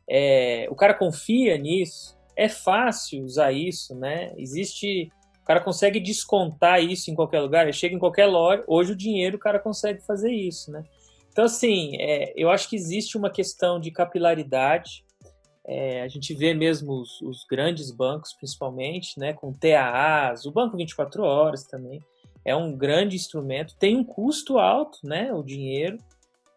É, o cara confia nisso é fácil usar isso, né? Existe. Cara consegue descontar isso em qualquer lugar, ele chega em qualquer loja. Hoje o dinheiro o cara consegue fazer isso, né? Então, assim, é, eu acho que existe uma questão de capilaridade. É, a gente vê mesmo os, os, grandes bancos, principalmente, né, com TAAs, o Banco 24 Horas também, é um grande instrumento, tem um custo alto, né, o dinheiro.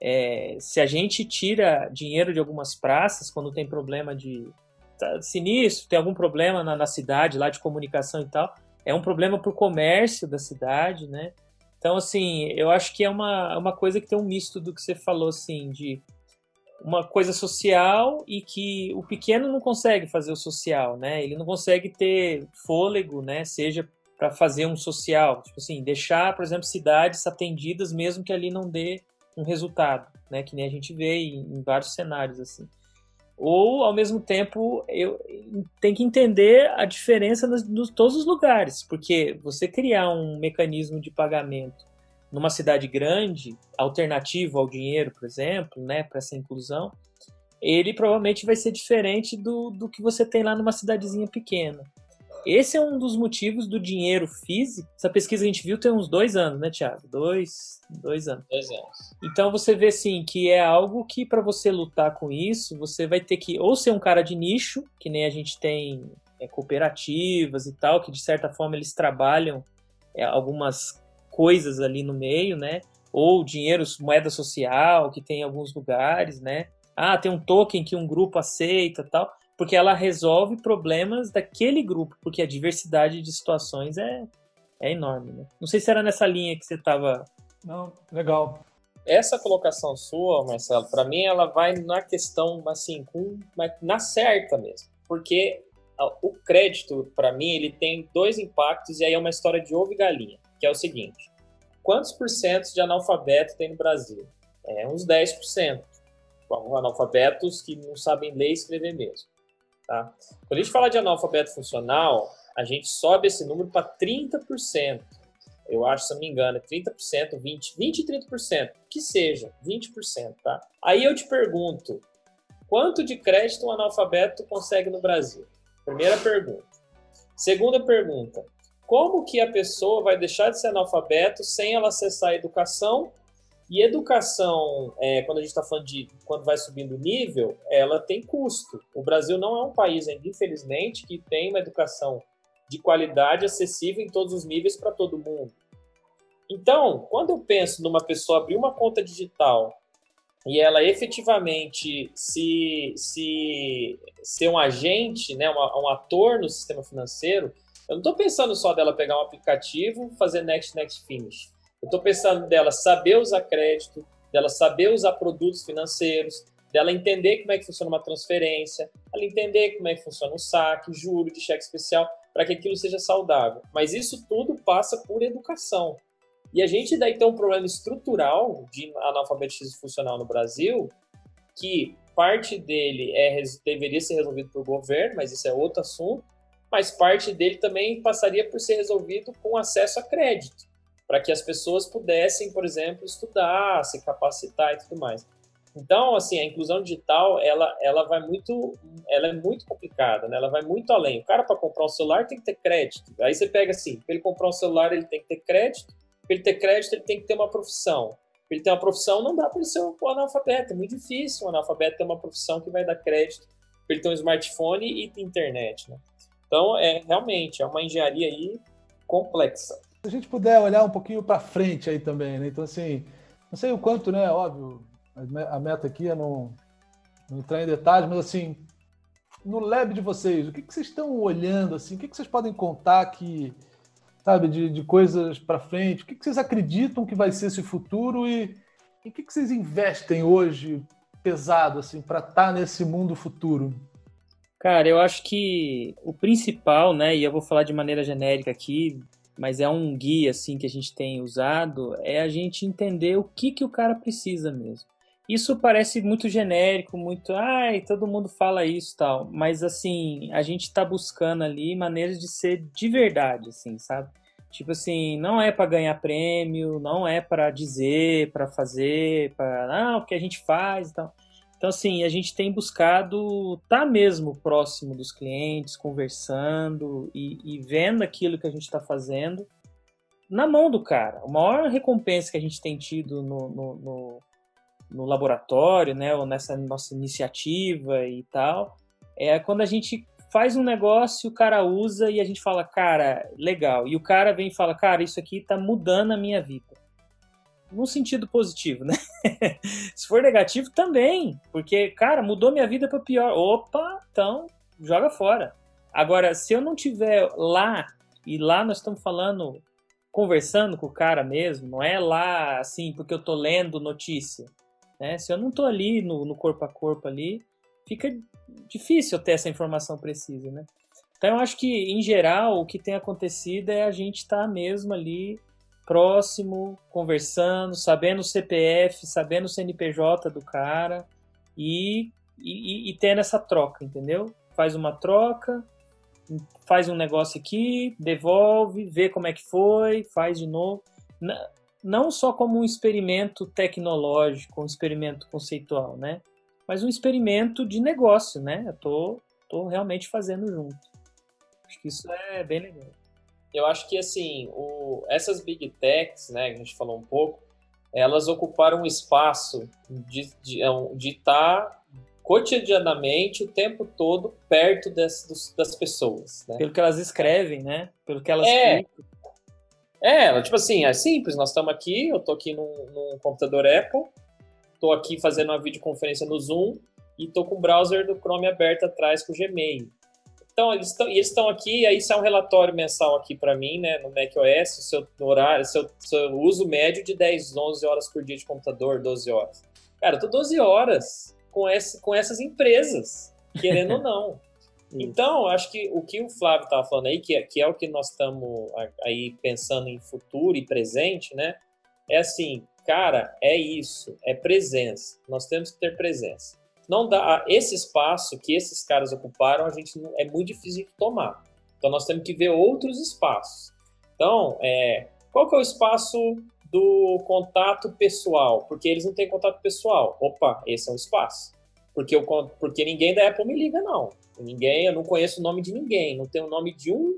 É, se a gente tira dinheiro de algumas praças, quando tem problema de, tá sinistro, tem algum problema na, na cidade lá de comunicação e tal. É um problema para o comércio da cidade, né? Então, assim, eu acho que é uma, é uma coisa que tem um misto do que você falou, assim, de uma coisa social e que o pequeno não consegue fazer o social, né? Ele não consegue ter fôlego, né? Seja para fazer um social, tipo assim, deixar, por exemplo, cidades atendidas mesmo que ali não dê um resultado, né? Que nem a gente vê em, em vários cenários assim ou ao mesmo tempo eu tenho que entender a diferença nos, nos, todos os lugares, porque você criar um mecanismo de pagamento numa cidade grande, alternativo ao dinheiro, por exemplo, né, para essa inclusão, ele provavelmente vai ser diferente do, do que você tem lá numa cidadezinha pequena. Esse é um dos motivos do dinheiro físico. Essa pesquisa a gente viu tem uns dois anos, né, Thiago? Dois, dois anos. Dois anos. Então você vê assim que é algo que para você lutar com isso, você vai ter que ou ser um cara de nicho, que nem a gente tem é, cooperativas e tal, que de certa forma eles trabalham é, algumas coisas ali no meio, né? Ou dinheiro, moeda social, que tem em alguns lugares, né? Ah, tem um token que um grupo aceita tal porque ela resolve problemas daquele grupo, porque a diversidade de situações é, é enorme. Né? Não sei se era nessa linha que você estava. Não, legal. Essa colocação sua, Marcelo, para mim ela vai na questão assim, com, na certa mesmo. Porque o crédito, para mim, ele tem dois impactos, e aí é uma história de ovo e galinha, que é o seguinte: quantos por cento de analfabeto tem no Brasil? É uns 10%. Bom, analfabetos que não sabem ler e escrever mesmo. Tá? Quando a gente fala de analfabeto funcional, a gente sobe esse número para 30%. Eu acho, se não me engano, é 30%, 20%, 20% e 30%, que seja, 20%, tá? Aí eu te pergunto, quanto de crédito um analfabeto consegue no Brasil? Primeira pergunta. Segunda pergunta, como que a pessoa vai deixar de ser analfabeto sem ela acessar a educação? E educação, é, quando a gente está falando de quando vai subindo o nível, ela tem custo. O Brasil não é um país, ainda, infelizmente, que tem uma educação de qualidade acessível em todos os níveis para todo mundo. Então, quando eu penso numa pessoa abrir uma conta digital e ela efetivamente se, se ser um agente, né, um, um ator no sistema financeiro, eu não estou pensando só dela pegar um aplicativo, fazer next, next, finish. Eu estou pensando dela saber usar crédito, dela saber usar produtos financeiros, dela entender como é que funciona uma transferência, ela entender como é que funciona um saque, juro de cheque especial, para que aquilo seja saudável. Mas isso tudo passa por educação. E a gente daí tem um problema estrutural de analfabetismo funcional no Brasil, que parte dele é, deveria ser resolvido por governo, mas isso é outro assunto, mas parte dele também passaria por ser resolvido com acesso a crédito, para que as pessoas pudessem, por exemplo, estudar, se capacitar e tudo mais. Então, assim, a inclusão digital, ela, ela vai muito, ela é muito complicada, né? Ela vai muito além. O cara para comprar um celular tem que ter crédito. Aí você pega assim, para ele comprar um celular ele tem que ter crédito, para ele ter crédito ele tem que ter uma profissão. Para ele ter uma profissão não dá para ele ser um analfabeto, é muito difícil um analfabeto ter uma profissão que vai dar crédito para ele ter um smartphone e internet, né? Então, é realmente é uma engenharia aí complexa. Se a gente puder olhar um pouquinho para frente aí também, né? Então, assim, não sei o quanto, né? Óbvio, a meta aqui é não, não entrar em detalhes, mas assim, no lab de vocês, o que, que vocês estão olhando assim? O que, que vocês podem contar que, sabe, de, de coisas para frente? O que, que vocês acreditam que vai ser esse futuro e o que, que vocês investem hoje pesado assim para estar tá nesse mundo futuro? Cara, eu acho que o principal, né, e eu vou falar de maneira genérica aqui, mas é um guia assim que a gente tem usado, é a gente entender o que que o cara precisa mesmo. Isso parece muito genérico, muito, ai, todo mundo fala isso tal, mas assim, a gente está buscando ali maneiras de ser de verdade, assim, sabe? Tipo assim, não é para ganhar prêmio, não é para dizer, para fazer, para ah, o que a gente faz e tal. Então, assim, a gente tem buscado estar tá mesmo próximo dos clientes, conversando e, e vendo aquilo que a gente está fazendo na mão do cara. A maior recompensa que a gente tem tido no, no, no no laboratório, né, ou nessa nossa iniciativa e tal, é quando a gente faz um negócio, o cara usa e a gente fala, cara, legal. E o cara vem e fala, cara, isso aqui tá mudando a minha vida. Num sentido positivo, né? Se for negativo, também. Porque, cara, mudou minha vida para pior. Opa, então joga fora. Agora, se eu não tiver lá, e lá nós estamos falando, conversando com o cara mesmo, não é lá assim, porque eu tô lendo notícia. Né? Se eu não estou ali no, no, corpo a corpo ali, fica difícil ter essa informação precisa, né? Então eu acho que em geral o que tem acontecido é a gente estar tá mesmo ali próximo, conversando, sabendo o CPF, sabendo o CNPJ do cara e, e, e tendo essa troca, entendeu? Faz uma troca, faz um negócio aqui, devolve, vê como é que foi, faz de novo não só como um experimento tecnológico, um experimento conceitual, né? Mas um experimento de negócio, né? Eu tô, tô realmente fazendo junto. Acho que isso é bem legal. Eu acho que, assim, o, essas big techs, né, que a gente falou um pouco, elas ocuparam um espaço de estar de, é de tá cotidianamente, o tempo todo, perto das, das pessoas. Né? Pelo que elas escrevem, né? Pelo que elas é. É, tipo assim, é simples. Nós estamos aqui, eu estou aqui num, num, computador Apple, estou aqui fazendo uma videoconferência no Zoom e estou com o browser do Chrome aberto atrás com o Gmail. Então, eles estão eles aqui, aí é um relatório mensal aqui para mim, né, no macOS, o seu horário, seu, seu uso médio de 10, 11 horas por dia de computador, 12 horas. Cara, eu tô 12 horas com, esse, com essas empresas, querendo ou não. Então, acho que o que o Flávio estava falando aí, que é, que é o que nós estamos aí pensando em futuro e presente, né? É assim, cara, é isso, é presença. Nós temos que ter presença. Não dá esse espaço que esses caras ocuparam, a gente não, é muito difícil de tomar. Então nós temos que ver outros espaços. Então, é, qual que é o espaço do contato pessoal? Porque eles não têm contato pessoal. Opa, esse é um espaço. Porque, eu, porque ninguém da Apple me liga, não. Ninguém, eu não conheço o nome de ninguém. Não tenho o nome de um,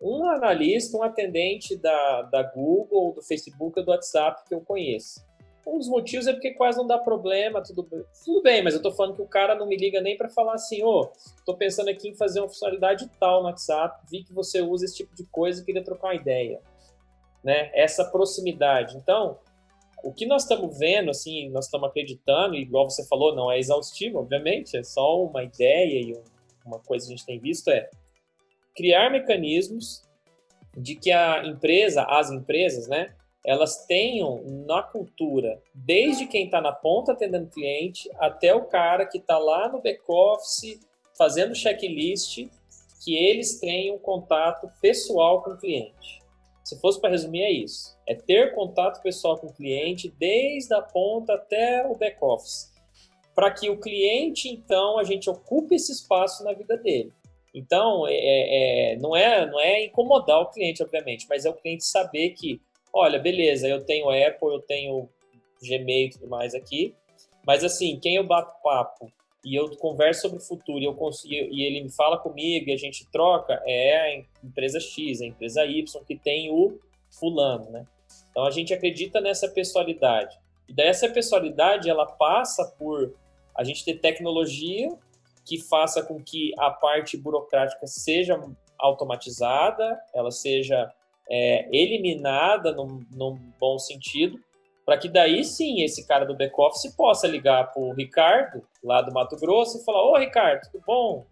um analista, um atendente da, da Google, do Facebook ou do WhatsApp que eu conheço. Um dos motivos é porque quase não dá problema, tudo, tudo bem, mas eu tô falando que o cara não me liga nem para falar assim, ô, oh, tô pensando aqui em fazer uma funcionalidade tal no WhatsApp, vi que você usa esse tipo de coisa e queria trocar uma ideia. Né? Essa proximidade. Então, o que nós estamos vendo, assim, nós estamos acreditando, e igual você falou, não é exaustivo, obviamente, é só uma ideia e uma coisa que a gente tem visto é criar mecanismos de que a empresa, as empresas, né, elas tenham na cultura, desde quem está na ponta atendendo cliente, até o cara que está lá no back-office fazendo checklist, que eles tenham contato pessoal com o cliente. Se fosse para resumir, é isso. É ter contato pessoal com o cliente, desde a ponta até o back-office. Para que o cliente, então, a gente ocupe esse espaço na vida dele. Então, é, é, é não, é, não é incomodar o cliente, obviamente, mas é o cliente saber que olha, beleza, eu tenho Apple, eu tenho Gmail e tudo mais aqui, mas assim, quem eu bato papo e eu converso sobre o futuro e, eu consigo, e ele me fala comigo e a gente troca, é a empresa X, a empresa Y, que tem o fulano, né? Então a gente acredita nessa pessoalidade. E daí essa pessoalidade, ela passa por a gente ter tecnologia que faça com que a parte burocrática seja automatizada, ela seja é, eliminada num, num bom sentido, para que daí sim esse cara do back-office possa ligar para o Ricardo, lá do Mato Grosso, e falar: Ô Ricardo, tudo bom?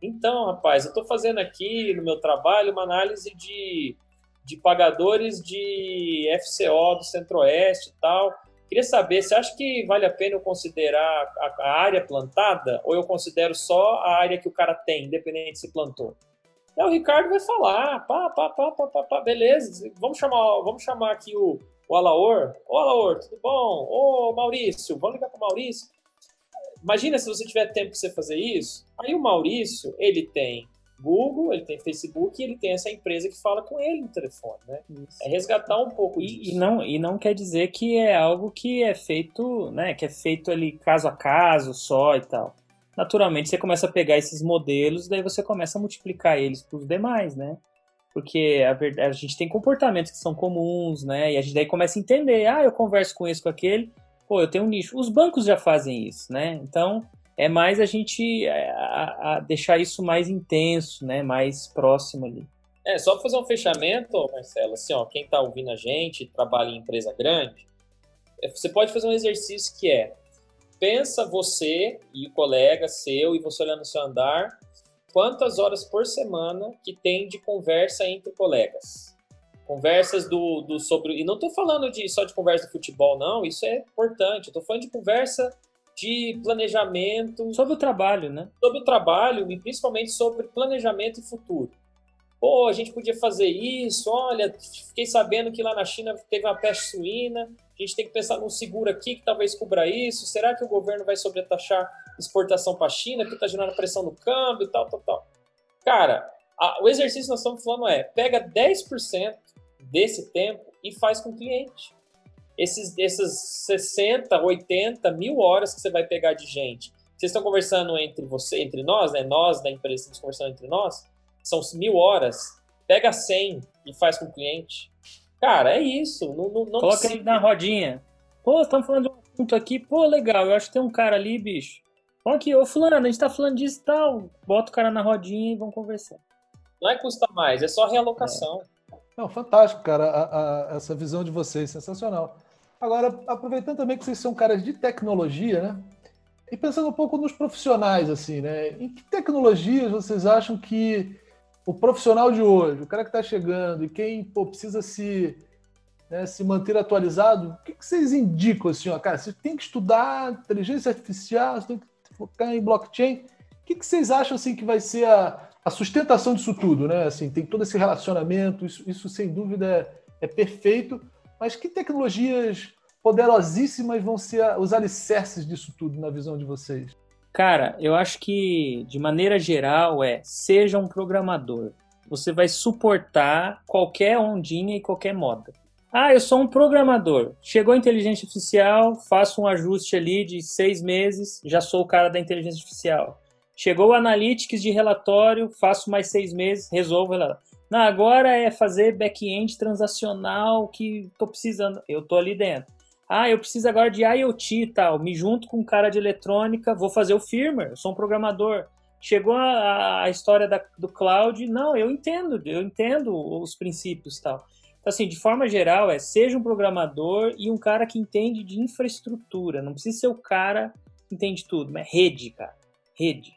Então, rapaz, eu estou fazendo aqui no meu trabalho uma análise de, de pagadores de FCO do Centro-Oeste e tal. Queria saber, você acha que vale a pena eu considerar a, a área plantada ou eu considero só a área que o cara tem, independente se plantou? Aí o Ricardo vai falar, pá, pá, pá, pá, pá, pá, beleza, vamos chamar, vamos chamar aqui o, o Alaor. Ô, Alaor, tudo bom? Ô, Maurício, vamos ligar para o Maurício. Imagina se você tiver tempo para você fazer isso. Aí o Maurício, ele tem Google, ele tem Facebook e ele tem essa empresa que fala com ele no telefone, né? Isso. É resgatar um pouco e, disso. E não, e não quer dizer que é algo que é feito, né? Que é feito ali caso a caso só e tal naturalmente você começa a pegar esses modelos, daí você começa a multiplicar eles para os demais, né? Porque a, verdade, a gente tem comportamentos que são comuns, né? E a gente daí começa a entender, ah, eu converso com esse, com aquele, pô, eu tenho um nicho. Os bancos já fazem isso, né? Então, é mais a gente é, a, a deixar isso mais intenso, né? Mais próximo ali. É, só para fazer um fechamento, Marcelo, assim, ó, quem está ouvindo a gente, trabalha em empresa grande, é, você pode fazer um exercício que é pensa você e o colega seu e você olhando no seu andar, quantas horas por semana que tem de conversa entre colegas? Conversas do, do sobre. E não estou falando de, só de conversa de futebol, não, isso é importante. Estou falando de conversa de planejamento. Sobre o trabalho, né? Sobre o trabalho e principalmente sobre planejamento e futuro. Pô, a gente podia fazer isso, olha, fiquei sabendo que lá na China teve uma peste suína, a gente tem que pensar num seguro aqui que talvez cubra isso. Será que o governo vai sobretaxar exportação para a China, que está gerando pressão no câmbio, tal, tal, tal? Cara, a, o exercício que nós estamos falando é: pega 10% desse tempo e faz com o cliente. Esses, essas 60, 80 mil horas que você vai pegar de gente. Vocês estão conversando entre você, entre nós, né? Nós da empresa estamos conversando entre nós. São mil horas. Pega 100 e faz com o cliente. Cara, é isso. Não, não, não Coloca ele na rodinha. Pô, estamos falando de um assunto aqui. Pô, legal. Eu acho que tem um cara ali, bicho. Olha aqui, ô fulano, a gente tá falando disso e tal. Bota o cara na rodinha e vamos conversar. Não é custa mais, é só realocação. É. Não, fantástico, cara, a, a, essa visão de vocês, sensacional. Agora, aproveitando também que vocês são caras de tecnologia, né? E pensando um pouco nos profissionais, assim, né? Em que tecnologias vocês acham que o profissional de hoje, o cara que está chegando e quem pô, precisa se, né, se manter atualizado, o que, que, vocês indicam assim, ó, cara? Você tem que estudar inteligência artificial, você tem que focar em blockchain. O que, que vocês acham assim que vai ser a, a sustentação disso tudo, né? Assim, tem todo esse relacionamento, isso, isso sem dúvida é, é perfeito, mas que tecnologias poderosíssimas vão ser os alicerces disso tudo na visão de vocês? Cara, eu acho que de maneira geral é seja um programador. Você vai suportar qualquer ondinha e qualquer moda. Ah, eu sou um programador. Chegou a inteligência artificial, faço um ajuste ali de seis meses, já sou o cara da inteligência artificial. Chegou o Analytics de relatório, faço mais seis meses, resolvo. Não, agora é fazer back-end transacional que tô precisando. Eu tô ali dentro. Ah, eu preciso agora de IoT e tal. Me junto com um cara de eletrônica, vou fazer o firmware, eu sou um programador. Chegou a, a história da, do cloud, não, eu entendo, eu entendo os princípios e tal. Então, assim, de forma geral, é seja um programador e um cara que entende de infraestrutura. Não precisa ser o cara que entende tudo, mas rede, cara. Rede.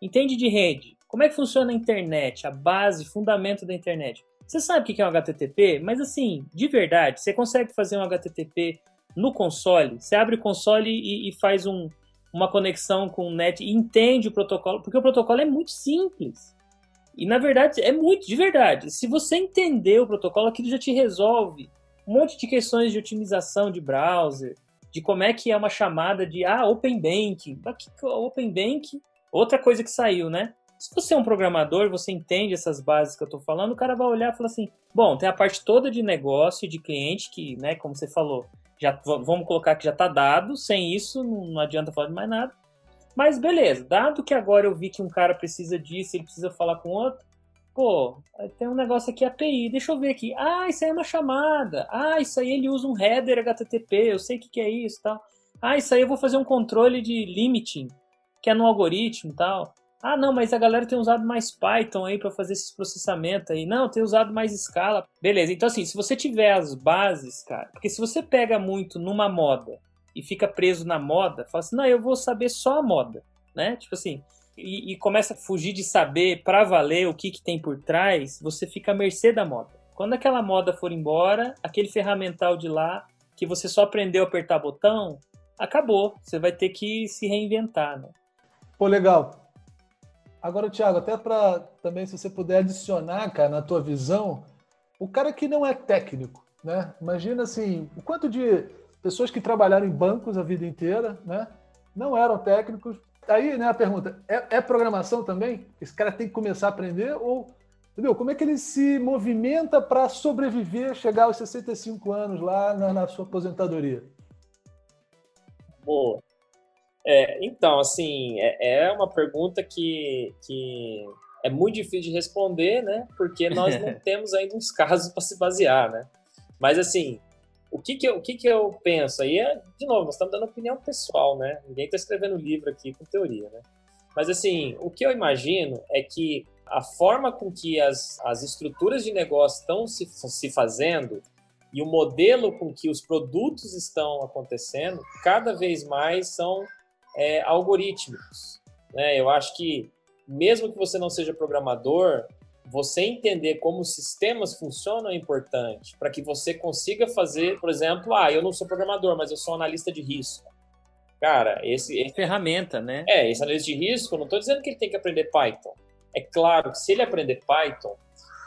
Entende de rede. Como é que funciona a internet, a base, fundamento da internet. Você sabe o que é um HTTP, mas assim, de verdade, você consegue fazer um HTTP no console, você abre o console e, e faz um, uma conexão com o net e entende o protocolo, porque o protocolo é muito simples. E na verdade, é muito de verdade. Se você entender o protocolo, aquilo já te resolve um monte de questões de otimização de browser, de como é que é uma chamada de ah, Open Bank. Open Bank, outra coisa que saiu, né? Se você é um programador, você entende essas bases que eu estou falando, o cara vai olhar e falar assim: bom, tem a parte toda de negócio, de cliente, que, né, como você falou, já vamos colocar que já está dado, sem isso não, adianta falar de mais nada. Mas beleza, dado que agora eu vi que um cara precisa disso, ele precisa falar com outro, pô, tem um negócio aqui API, deixa eu ver aqui. Ah, isso aí é uma chamada. Ah, isso aí ele usa um header HTTP, eu sei o que, que é isso tal. Ah, isso aí eu vou fazer um controle de limiting, que é no algoritmo tal. Ah, não, mas a galera tem usado mais Python aí para fazer esses processamentos aí. Não, tem usado mais Scala. Beleza, então assim, se você tiver as bases, cara, porque se você pega muito numa moda e fica preso na moda, fala assim, não, eu vou saber só a moda, né? Tipo assim, e, e começa a fugir de saber para valer o que, que tem por trás, você fica à mercê da moda. Quando aquela moda for embora, aquele ferramental de lá que você só aprendeu a apertar botão, acabou. Você vai ter que se reinventar, né? Pô, legal. Agora, Thiago, até para também, se você puder adicionar, cara, na tua visão, o cara que não é técnico, né? Imagina assim, o quanto de pessoas que trabalharam em bancos a vida inteira, né? Não eram técnicos. Aí, né, a pergunta, é, é programação também? Esse cara tem que começar a aprender ou entendeu? Como é que ele se movimenta para sobreviver, chegar aos 65 anos lá na, na sua aposentadoria? Boa. É, então, assim, é, é, uma pergunta que, que é muito difícil de responder, né? Porque nós não temos ainda uns casos para se basear, né? Mas, assim, o que que, eu, o que que eu penso? Aí, é, de novo, nós estamos dando opinião pessoal, né? Ninguém está escrevendo livro aqui com teoria, né? Mas, assim, o que eu imagino é que a forma com que as, as estruturas de negócio estão se, se fazendo e o modelo com que os produtos estão acontecendo, cada vez mais são é, algorítmicos. Né? Eu acho que, mesmo que você não seja programador, você entender como sistemas funcionam é importante para que você consiga fazer, por exemplo, ah, eu não sou programador, mas eu sou analista de risco. Cara, esse. esse ferramenta, né? É, esse analista de risco, eu não estou dizendo que ele tem que aprender Python. É claro que se ele aprender Python,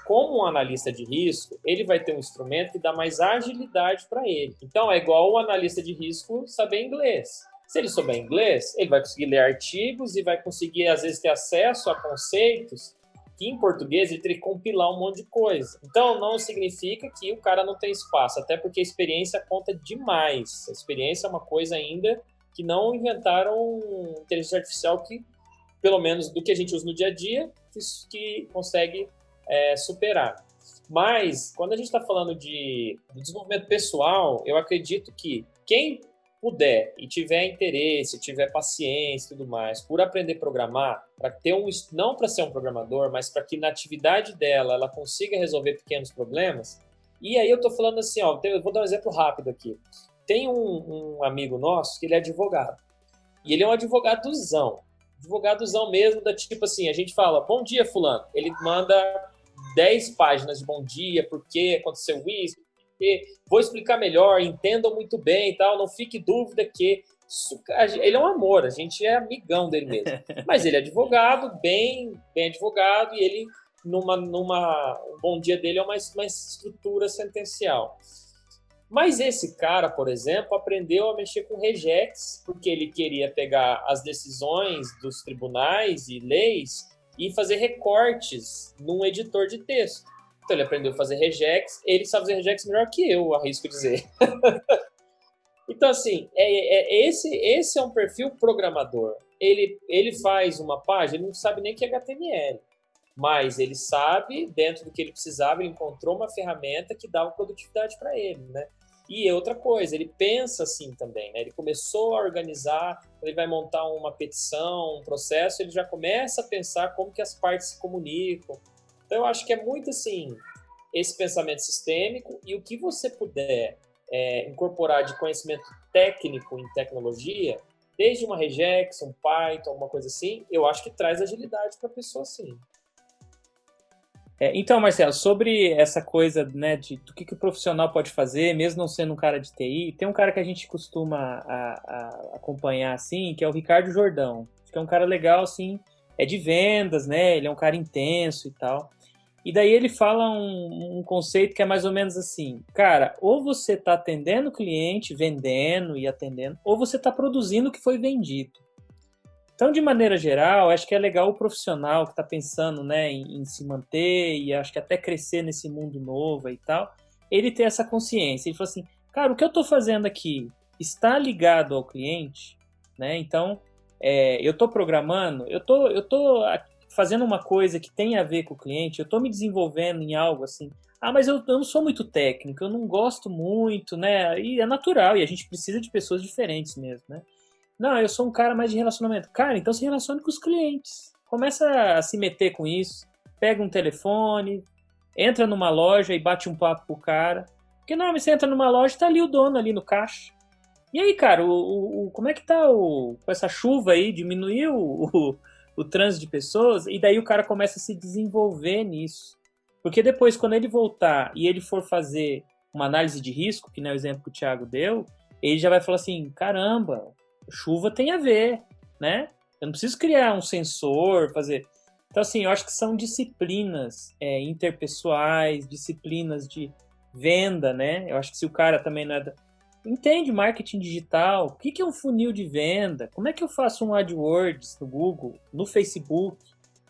como um analista de risco, ele vai ter um instrumento que dá mais agilidade para ele. Então, é igual o analista de risco saber inglês. Se ele souber inglês, ele vai conseguir ler artigos e vai conseguir, às vezes, ter acesso a conceitos que em português ele teria que compilar um monte de coisa. Então, não significa que o cara não tem espaço, até porque a experiência conta demais. A experiência é uma coisa ainda que não inventaram inteligência artificial que, pelo menos do que a gente usa no dia a dia, que, que consegue é, superar. Mas, quando a gente está falando de, de desenvolvimento pessoal, eu acredito que quem puder e tiver interesse, tiver paciência e tudo mais, por aprender a programar, para ter um não para ser um programador, mas para que na atividade dela ela consiga resolver pequenos problemas. E aí eu estou falando assim, ó, eu vou dar um exemplo rápido aqui. Tem um, um amigo nosso que ele é advogado. E ele é um advogadozão. Advogadozão mesmo, da tipo assim, a gente fala, bom dia, fulano. Ele manda 10 páginas de bom dia, por que aconteceu isso, porque vou explicar melhor, entendam muito bem e tal, não fique dúvida que, Ele é um amor, a gente é amigão dele mesmo. Mas ele é advogado, bem, bem advogado, e ele, numa, numa, um bom dia dele, é uma, uma estrutura sentencial. Mas esse cara, por exemplo, aprendeu a mexer com regex, porque ele queria pegar as decisões dos tribunais e leis e fazer recortes num editor de texto. Então ele aprendeu a fazer regex, ele sabe fazer regex melhor que eu, arrisco dizer. então, assim, é, é, esse, esse é um perfil programador. Ele, ele faz uma página, ele não sabe nem que é HTML mas ele sabe, dentro do que ele precisava, ele encontrou uma ferramenta que dava produtividade para ele, né? E outra coisa, ele pensa assim também, né? Ele começou a organizar, ele vai montar uma petição, um processo, ele já começa a pensar como que as partes se comunicam. Então eu acho que é muito assim esse pensamento sistêmico e o que você puder é, incorporar de conhecimento técnico em tecnologia, desde uma regex, um Python, alguma coisa assim, eu acho que traz agilidade para a pessoa sim. É, então, Marcelo, sobre essa coisa né, de do que, que o profissional pode fazer, mesmo não sendo um cara de TI, tem um cara que a gente costuma a, a acompanhar assim, que é o Ricardo Jordão, que é um cara legal, assim, é de vendas, né? Ele é um cara intenso e tal. E daí ele fala um, um conceito que é mais ou menos assim, cara, ou você está atendendo o cliente, vendendo e atendendo, ou você está produzindo o que foi vendido. Então, de maneira geral, acho que é legal o profissional que está pensando né, em, em, se manter e acho que até crescer nesse mundo novo e tal, ele ter essa consciência. Ele fala assim, cara, o que eu estou fazendo aqui está ligado ao cliente, né? Então, é, eu estou programando, eu tô, eu tô fazendo uma coisa que tem a ver com o cliente, eu estou me desenvolvendo em algo assim. Ah, mas eu, eu não sou muito técnico, eu não gosto muito, né? E é natural, e a gente precisa de pessoas diferentes mesmo, né? Não, eu sou um cara mais de relacionamento. Cara, então se relacione com os clientes. Começa a se meter com isso. Pega um telefone, entra numa loja e bate um papo com o cara. Porque não, você entra numa loja tá ali o dono ali no caixa. E aí, cara, o, o como é que tá o, com essa chuva aí? Diminuiu o, o, trânsito de pessoas? E daí o cara começa a se desenvolver nisso. Porque depois, quando ele voltar e ele for fazer uma análise de risco, que é o exemplo que o Thiago deu, ele já vai falar assim: caramba, chuva tem a ver, né? Eu não preciso criar um sensor, fazer. Então, assim, eu acho que são disciplinas é, interpessoais, disciplinas de venda, né? Eu acho que se o cara também não é da... entende marketing digital, o que é um funil de venda? Como é que eu faço um AdWords no Google, no Facebook?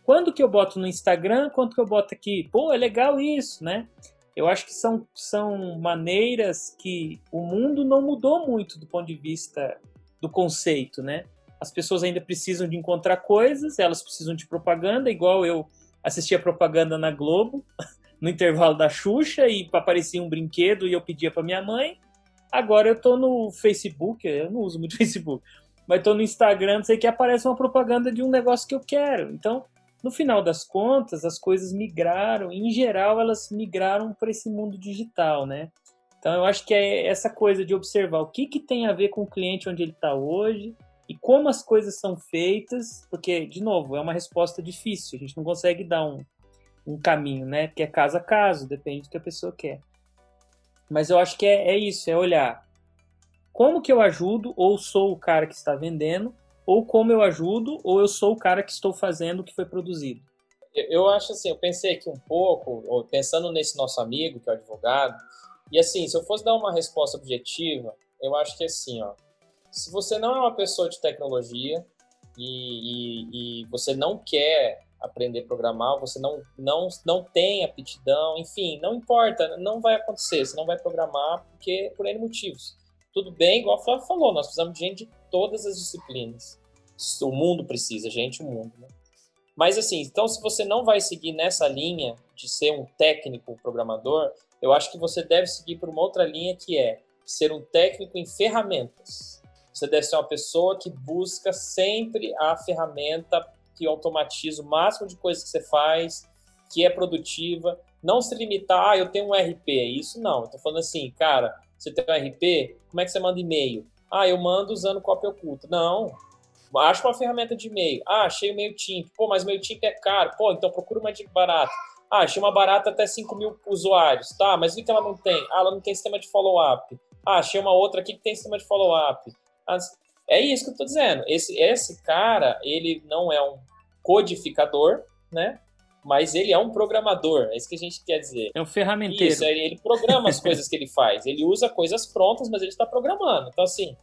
Quando que eu boto no Instagram? Quanto que eu boto aqui? Pô, é legal isso, né? Eu acho que são, são maneiras que o mundo não mudou muito do ponto de vista do conceito, né? As pessoas ainda precisam de encontrar coisas, elas precisam de propaganda, igual eu assistia propaganda na Globo, no intervalo da Xuxa, e aparecia um brinquedo e eu pedia para minha mãe. Agora eu tô no Facebook, eu não uso muito Facebook, mas tô no Instagram, não sei que aparece uma propaganda de um negócio que eu quero. Então, no final das contas, as coisas migraram, em geral, elas migraram para esse mundo digital, né? Então eu acho que é essa coisa de observar o que, que tem a ver com o cliente onde ele está hoje e como as coisas são feitas, porque, de novo, é uma resposta difícil, a gente não consegue dar um, um caminho, né? Porque é caso a caso, depende do que a pessoa quer. Mas eu acho que é, é isso, é olhar como que eu ajudo, ou sou o cara que está vendendo, ou como eu ajudo, ou eu sou o cara que estou fazendo o que foi produzido. Eu acho assim, eu pensei aqui um pouco, pensando nesse nosso amigo, que é o advogado, e assim, se eu fosse dar uma resposta objetiva, eu acho que assim, ó, se você não é uma pessoa de tecnologia e, e, e você não quer aprender a programar, você não, não, não tem aptidão, enfim, não importa, não vai acontecer, você não vai programar porque por N motivos. Tudo bem, igual a Flávio falou, nós precisamos de gente de todas as disciplinas. O mundo precisa, gente, o mundo, né? Mas assim, então se você não vai seguir nessa linha de ser um técnico programador, eu acho que você deve seguir por uma outra linha que é ser um técnico em ferramentas. Você deve ser uma pessoa que busca sempre a ferramenta que automatiza o máximo de coisas que você faz, que é produtiva. Não se limitar, ah, eu tenho um RP. Isso não. Eu tô falando assim, cara, você tem um RP, como é que você manda e-mail? Ah, eu mando usando cópia oculta. Não. Acha uma ferramenta de e-mail. Ah, achei o MailChimp. Pô, mas o MailChimp é caro. Pô, então procura uma de barato. Ah, achei uma barata até 5 mil usuários. Tá, mas o que ela não tem? Ah, ela não tem sistema de follow-up. Ah, achei uma outra aqui que tem sistema de follow-up. É isso que eu estou dizendo. Esse, esse cara, ele não é um codificador, né? Mas ele é um programador, é isso que a gente quer dizer. É um ferramenteiro. Isso, ele programa as coisas que ele faz. Ele usa coisas prontas, mas ele está programando. Então, assim,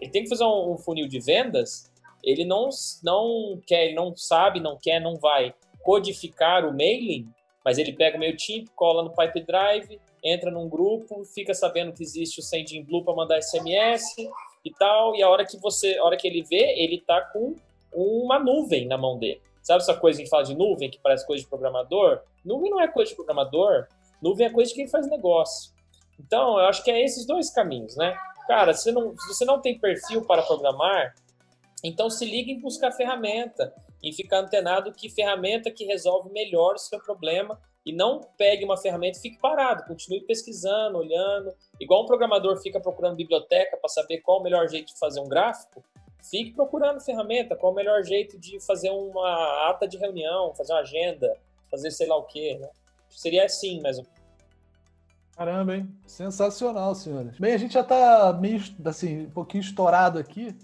ele tem que fazer um, um funil de vendas, ele não, não quer, ele não sabe, não quer, não vai codificar o mailing, mas ele pega o MailChimp, cola no Pipe Drive, entra num grupo, fica sabendo que existe o Sending Blue para mandar SMS e tal, e a hora que você, a hora que ele vê, ele tá com uma nuvem na mão dele. Sabe essa coisa que fala de nuvem, que parece coisa de programador? Nuvem não é coisa de programador, nuvem é coisa de quem faz negócio. Então, eu acho que é esses dois caminhos, né? Cara, se, não, se você não tem perfil para programar, então se liga em buscar ferramenta, em ficar antenado que ferramenta que resolve melhor o seu problema e não pegue uma ferramenta e fique parado, continue pesquisando, olhando. Igual um programador fica procurando biblioteca para saber qual o melhor jeito de fazer um gráfico, fique procurando ferramenta, qual o melhor jeito de fazer uma ata de reunião, fazer uma agenda, fazer sei lá o quê, né? Seria assim, ou Caramba, hein? Sensacional, senhores. Bem, a gente já está meio, assim, um pouquinho estourado aqui.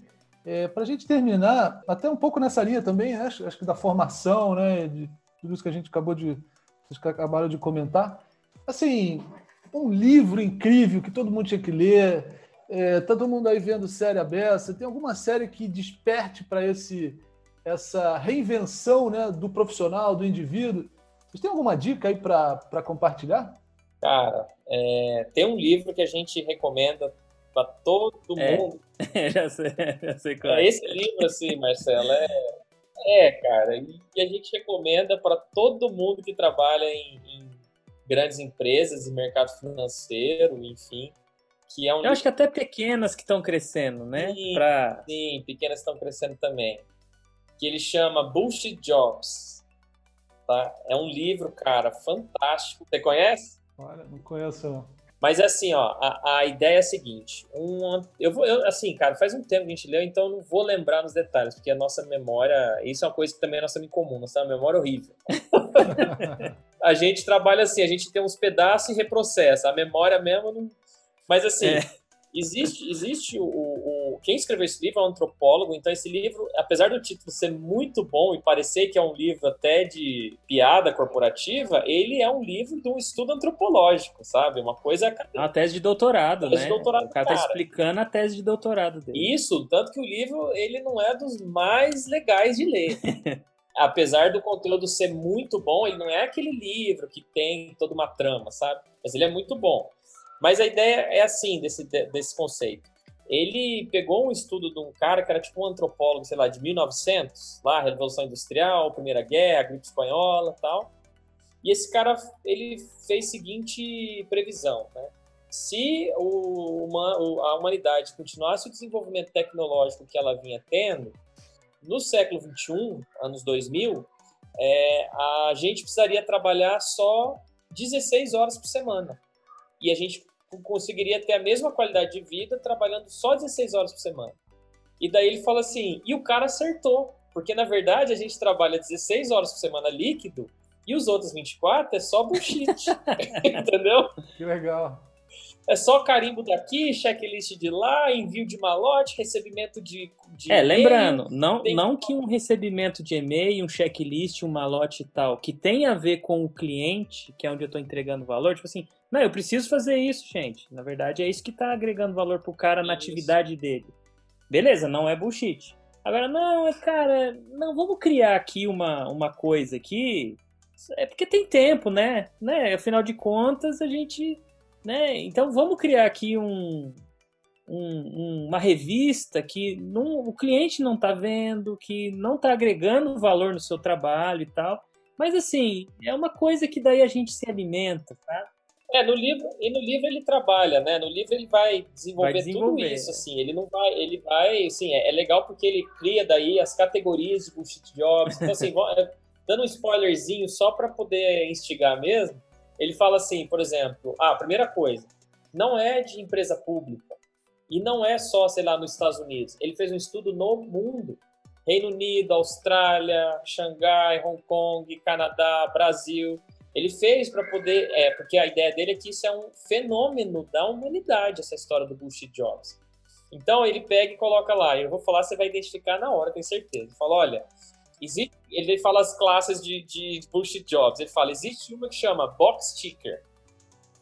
É, Para a gente terminar, até um pouco nessa linha também, né? acho, acho, que da formação, né? De tudo isso que a gente acabou de. Vocês acabaram de comentar. Assim, um livro incrível que todo mundo tinha que ler. É, tá todo mundo aí vendo série aberta. Tem alguma série que desperte para esse essa reinvenção né, do profissional, do indivíduo? Vocês têm alguma dica aí para compartilhar? Cara, é, tem um livro que a gente recomenda para todo é. mundo. já sei, já sei qual é. Esse livro, assim, Marcelo, é, é cara, e a gente recomenda para todo mundo que trabalha em, em, grandes empresas e mercado financeiro, enfim. Que é um Eu livro... acho que até pequenas que estão crescendo, né? Sim, pra... sim pequenas estão crescendo também. Que ele chama Bullshit Jobs. Tá? É um livro, cara, fantástico. Você conhece? Olha, não conheço não. Mas assim, ó, a, a ideia é a seguinte: um, eu vou, eu, assim, cara, faz um tempo que a gente leu, então eu não vou lembrar nos detalhes, porque a nossa memória, isso é uma coisa que também é nossa comum, nossa memória é horrível. a gente trabalha assim, a gente tem uns pedaços e reprocessa, a memória mesmo não. Mas assim, é. existe, existe o, o quem escreveu esse livro é um antropólogo, então esse livro, apesar do título ser muito bom e parecer que é um livro até de piada corporativa, ele é um livro de um estudo antropológico, sabe? Uma coisa. É uma tese de doutorado, tese né? De doutorado, o cara, tá cara tá explicando a tese de doutorado dele. Isso, tanto que o livro ele não é dos mais legais de ler. apesar do conteúdo ser muito bom, ele não é aquele livro que tem toda uma trama, sabe? Mas ele é muito bom. Mas a ideia é assim, desse, desse conceito ele pegou um estudo de um cara que era tipo um antropólogo, sei lá, de 1900, lá, Revolução Industrial, Primeira Guerra, gripe espanhola tal. E esse cara, ele fez seguinte previsão, né? Se o, uma, a humanidade continuasse o desenvolvimento tecnológico que ela vinha tendo, no século 21, anos 2000, é, a gente precisaria trabalhar só 16 horas por semana. E a gente conseguiria ter a mesma qualidade de vida trabalhando só 16 horas por semana. E daí ele fala assim, e o cara acertou, porque na verdade a gente trabalha 16 horas por semana líquido e os outros 24 é só bullshit. Entendeu? Que legal. É só carimbo daqui, checklist de lá, envio de malote, recebimento de. de é, lembrando, não, tem... não que um recebimento de e-mail, um checklist, um malote e tal, que tem a ver com o cliente, que é onde eu estou entregando valor, tipo assim, não, eu preciso fazer isso, gente. Na verdade, é isso que está agregando valor pro cara na atividade dele. Beleza, não é bullshit. Agora, não, é, cara, não, vamos criar aqui uma, uma coisa aqui. É porque tem tempo, né? né? Afinal de contas, a gente né? Então vamos criar aqui um, um, uma revista que não, o cliente não está vendo, que não está agregando valor no seu trabalho e tal. Mas assim, é uma coisa que daí a gente se alimenta, tá? É, no livro, e no livro ele trabalha, né? No livro ele vai desenvolver, vai desenvolver. tudo isso, assim. Ele não vai, ele vai, assim, é, é, legal porque ele cria daí as categorias de bullshit jobs. Então, assim, é, dando um spoilerzinho só para poder instigar mesmo, ele fala assim, por exemplo, ah, primeira coisa, não é de empresa pública e não é só, sei lá, nos Estados Unidos. Ele fez um estudo no mundo. Reino Unido, Austrália, Xangai, Hong Kong, Canadá, Brasil. Ele fez para poder, é, porque a ideia dele é que isso é um fenômeno da humanidade, essa história do bullshit jobs. Então ele pega e coloca lá. Eu vou falar, você vai identificar na hora, tenho certeza. Fala, olha, existe, ele fala as classes de, de bullshit jobs. Ele fala, existe uma que chama box ticker,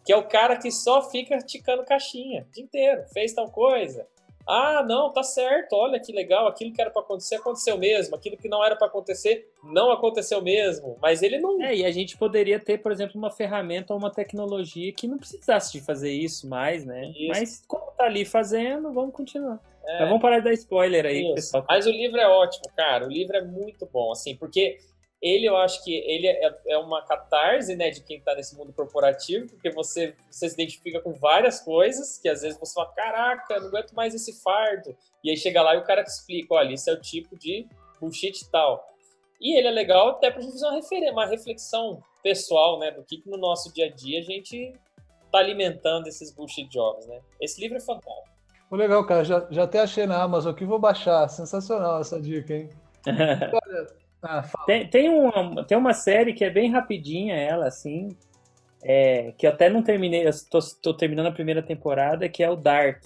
que é o cara que só fica ticando caixinha o dia inteiro. Fez tal coisa, ah, não, tá certo, olha que legal, aquilo que era para acontecer aconteceu mesmo, aquilo que não era para acontecer não aconteceu mesmo, mas ele não. É, e a gente poderia ter, por exemplo, uma ferramenta ou uma tecnologia que não precisasse de fazer isso mais, né? Isso. Mas como tá ali fazendo, vamos continuar. É. Mas vamos parar de dar spoiler aí, isso. pessoal. Mas o livro é ótimo, cara, o livro é muito bom, assim, porque ele eu acho que ele é, é uma catarse, né, de quem está nesse mundo corporativo, porque você, você se identifica com várias coisas, que às vezes você fala, caraca, não aguento mais esse fardo. E aí chega lá e o cara te explica, olha, isso é o tipo de bullshit e tal. E ele é legal até para a gente fazer uma, reflexão pessoal, né, do que, que no nosso dia a dia a gente está alimentando esses bullshit jobs, né. Esse livro é fantástico. Legal, cara, já, já até achei na Amazon aqui, vou baixar. Sensacional essa dica, hein? Olha, ah, tem, tem, uma, tem uma série que é bem rapidinha, ela, assim, é, que eu até não terminei, estou terminando a primeira temporada, que é o Dark.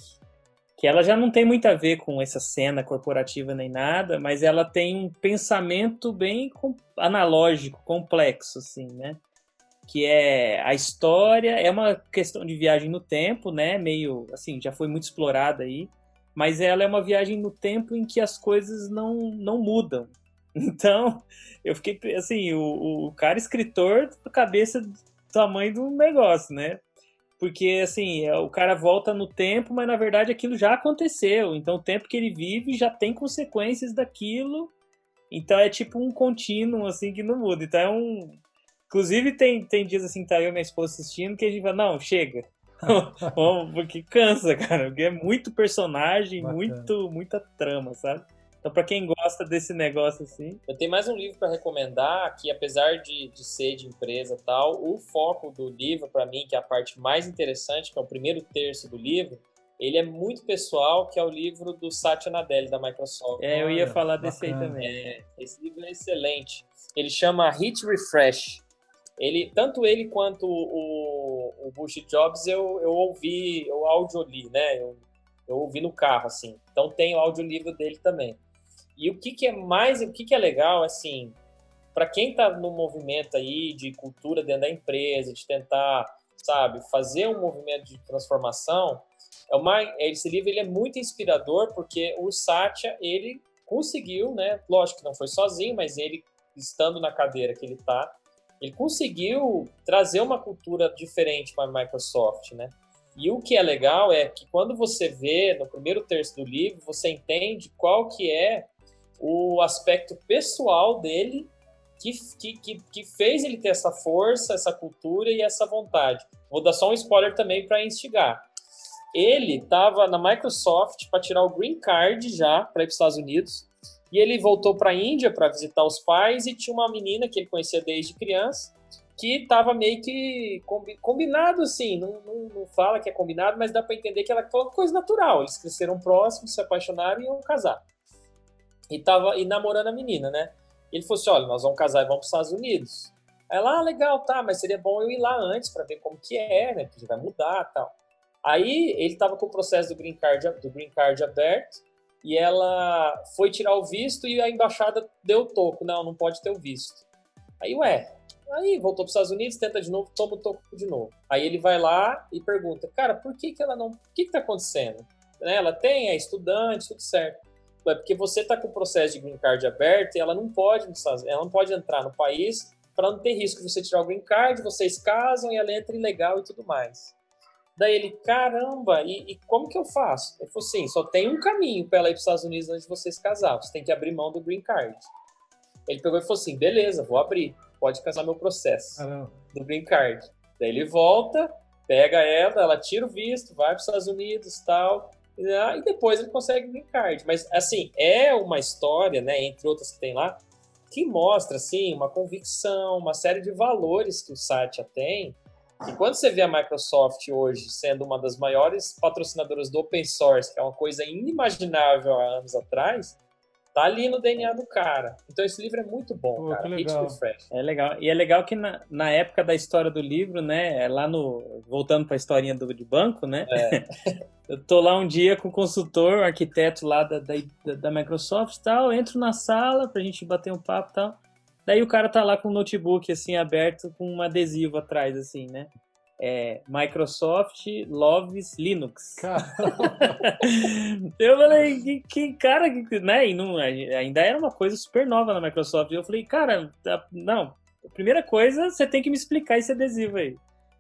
Que ela já não tem muito a ver com essa cena corporativa nem nada, mas ela tem um pensamento bem analógico, complexo, assim, né? Que é a história, é uma questão de viagem no tempo, né? Meio, assim, já foi muito explorada aí, mas ela é uma viagem no tempo em que as coisas não, não mudam, então, eu fiquei assim, o, o cara escritor cabeça do tamanho do negócio, né? Porque assim, é, o cara volta no tempo, mas na verdade aquilo já aconteceu. Então o tempo que ele vive já tem consequências daquilo. Então é tipo um contínuo assim que não muda. Então é um Inclusive tem, tem dias assim, tá eu e minha esposa assistindo que a gente fala, não, chega. porque cansa, cara, porque é muito personagem, muito muita trama, sabe? Então, para quem gosta desse negócio assim. Eu tenho mais um livro para recomendar que, apesar de, de ser de empresa e tal, o foco do livro, para mim, que é a parte mais interessante, que é o primeiro terço do livro, ele é muito pessoal, que é o livro do Satya Nadella, da Microsoft. É, eu ia falar desse aí também. É, esse livro é excelente. Ele chama Hit Refresh. Ele, tanto ele quanto o, o Bush Jobs eu, eu ouvi, eu audioli, né? Eu, eu ouvi no carro, assim. Então tem o audiolivro dele também. E o que, que é mais, o que, que é legal, assim, para quem está no movimento aí de cultura dentro da empresa, de tentar, sabe, fazer um movimento de transformação, é uma, esse livro ele é muito inspirador porque o Satya, ele conseguiu, né, lógico que não foi sozinho, mas ele, estando na cadeira que ele está, ele conseguiu trazer uma cultura diferente para a Microsoft, né? E o que é legal é que quando você vê no primeiro terço do livro, você entende qual que é o aspecto pessoal dele que, que, que, fez ele ter essa força, essa cultura e essa vontade. Vou dar só um spoiler também para instigar. Ele estava na Microsoft para tirar o green card já para ir para os Estados Unidos e ele voltou para a Índia para visitar os pais e tinha uma menina que ele conhecia desde criança que estava meio que combinado assim, não, não, não, fala que é combinado, mas dá para entender que ela foi uma coisa natural. Eles cresceram próximos, se apaixonaram e iam casar e tava e namorando a menina, né? Ele falou assim: olha, nós vamos casar e vamos para os Estados Unidos. Aí ela, ah, legal, tá, mas seria bom eu ir lá antes para ver como que é, né? Que vai mudar tal. Aí ele tava com o processo do green card, do green card aberto e ela foi tirar o visto e a embaixada deu o toco, não, não pode ter o visto. Aí, ué, aí voltou para os Estados Unidos, tenta de novo, toma o toco de novo. Aí ele vai lá e pergunta, cara, por que que ela não, o que que tá acontecendo? Né, ela tem, é estudante, tudo certo é porque você está com o processo de green card aberto e ela não pode, ela não pode entrar no país para não ter risco de você tirar o green card, vocês casam e ela entra ilegal e tudo mais. Daí ele, caramba, e, e como que eu faço? Ele falou assim, só tem um caminho para ela ir para os Estados Unidos antes de vocês casar, você tem que abrir mão do green card. Ele pegou e falou assim, beleza, vou abrir, pode casar meu processo caramba. do green card. Daí ele volta, pega ela, ela tira o visto, vai para os Estados Unidos tal, né? e depois ele consegue green card. Mas, assim, é uma história, né, entre outras que tem lá, que mostra, assim, uma convicção, uma série de valores que o Satya tem. E quando você vê a Microsoft hoje sendo uma das maiores patrocinadoras do open source, que é uma coisa inimaginável há anos atrás, Tá ali no DNA do cara. Então esse livro é muito bom, Pô, cara. Hit Refresh. É legal. E é legal que na, na época da história do livro, né? É lá no. Voltando pra historinha do, de banco, né? É. eu tô lá um dia com o consultor, o arquiteto lá da, da, da Microsoft e tal. Entro na sala pra gente bater um papo e tal. Daí o cara tá lá com o notebook assim aberto com um adesivo atrás, assim, né? é, Microsoft Loves Linux. eu falei, que, que cara, né? E não, ainda era uma coisa super nova na Microsoft. Eu falei, cara, não, primeira coisa, você tem que me explicar esse adesivo aí.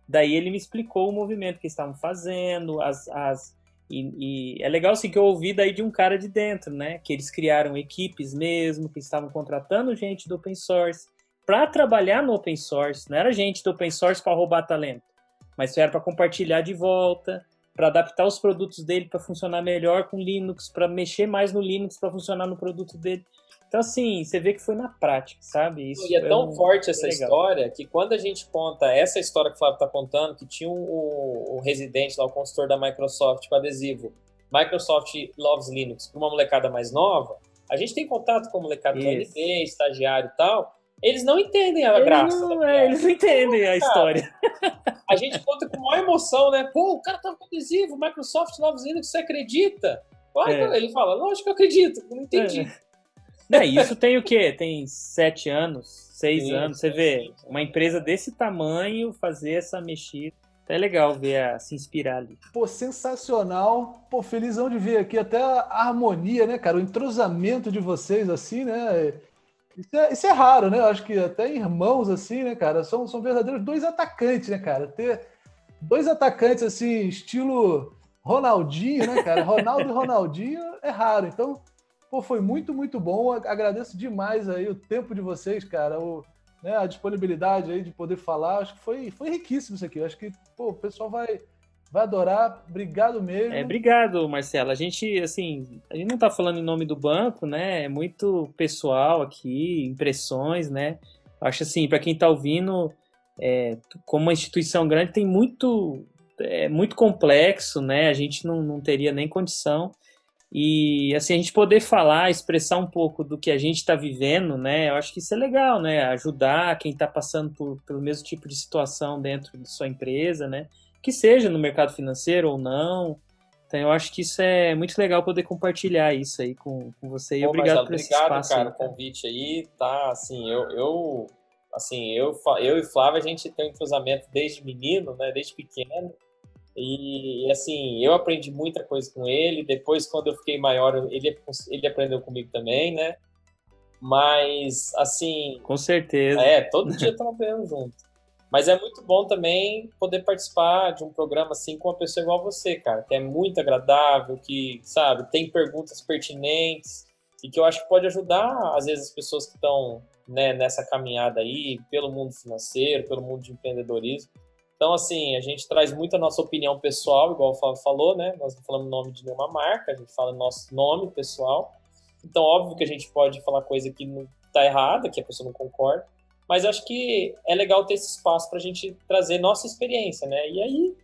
Daí ele me explicou o movimento que estavam fazendo, as, as e, e, é legal assim que eu ouvi daí de um cara de dentro, né? Que eles criaram equipes mesmo, que estavam contratando gente do open source para trabalhar no open source. Não era gente do open source para roubar talento mas era para compartilhar de volta, para adaptar os produtos dele para funcionar melhor com Linux, para mexer mais no Linux para funcionar no produto dele. Então, assim, você vê que foi na prática, sabe? Isso e é tão um... forte essa história que quando a gente conta essa história que o Flávio está contando, que tinha um, um, residente lá, o consultor da Microsoft com adesivo Microsoft Loves Linux para uma molecada mais nova, a gente tem contato com a molecada do LD, estagiário e tal, eles não entendem a eles graça. Não, é, eles não entendem a história. A gente conta com maior emoção, né? Pô, o cara tava com adesivo, Microsoft Novos Linux, você acredita? É. Ele fala, lógico que eu acredito, não entendi. É. é isso tem o quê? Tem sete anos, seis sim, anos. Você sim, vê uma empresa desse tamanho fazer essa mexida. É legal ver a, se inspirar ali. Pô, sensacional. Pô, felizão de ver aqui até a harmonia, né, cara? O entrosamento de vocês, assim, né? Isso é, isso é, raro, né? Eu acho que até irmãos, assim, né, cara, são, são verdadeiros dois atacantes, né, cara? Ter dois atacantes, assim, estilo Ronaldinho, né, cara? Ronaldo e Ronaldinho é raro. Então, pô, foi muito, muito bom. Agradeço demais aí o tempo de vocês, cara, o, né, a disponibilidade aí de poder falar. Acho que foi, foi riquíssimo isso aqui. Acho que, pô, o pessoal vai Vai adorar. Obrigado mesmo. É, obrigado, Marcelo. A gente, assim, a gente não está falando em nome do banco, né? É muito pessoal aqui, impressões, né? Acho assim, para quem está ouvindo, é, como uma instituição grande, tem muito, é muito complexo, né? A gente não, não teria nem condição. E assim, a gente poder falar, expressar um pouco do que a gente está vivendo, né? Eu acho que isso é legal, né? Ajudar quem está passando por, pelo mesmo tipo de situação dentro de sua empresa, né? que seja no mercado financeiro ou não. Então eu acho que isso é muito legal poder compartilhar isso aí com, com você. E obrigado Marcelo, por esse obrigado, espaço. cara, o convite aí, tá, assim, eu, eu, assim, eu, eu e Flávio, a gente tem um entrosamento desde menino, né, desde pequeno, e, assim, eu aprendi muita coisa com ele, depois quando eu fiquei maior, ele, ele aprendeu comigo também, né, mas, assim... Com certeza. É, todo dia estamos aprendendo junto. Mas é muito bom também poder participar de um programa assim com uma pessoa igual você, cara, que é muito agradável, que, sabe, tem perguntas pertinentes e que eu acho que pode ajudar, às vezes, as pessoas que estão né, nessa caminhada aí, pelo mundo financeiro, pelo mundo de empreendedorismo. Então, assim, a gente traz muito a nossa opinião pessoal, igual o Flávio falou, né? Nós não falamos nome de nenhuma marca, a gente fala nosso nome pessoal. Então, óbvio que a gente pode falar coisa que não está errada, que a pessoa não concorda, mas acho que é legal ter esse espaço para a gente trazer nossa experiência, né? E aí,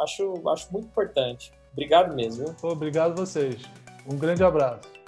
acho, acho muito importante. Obrigado mesmo. Obrigado a vocês. Um grande abraço.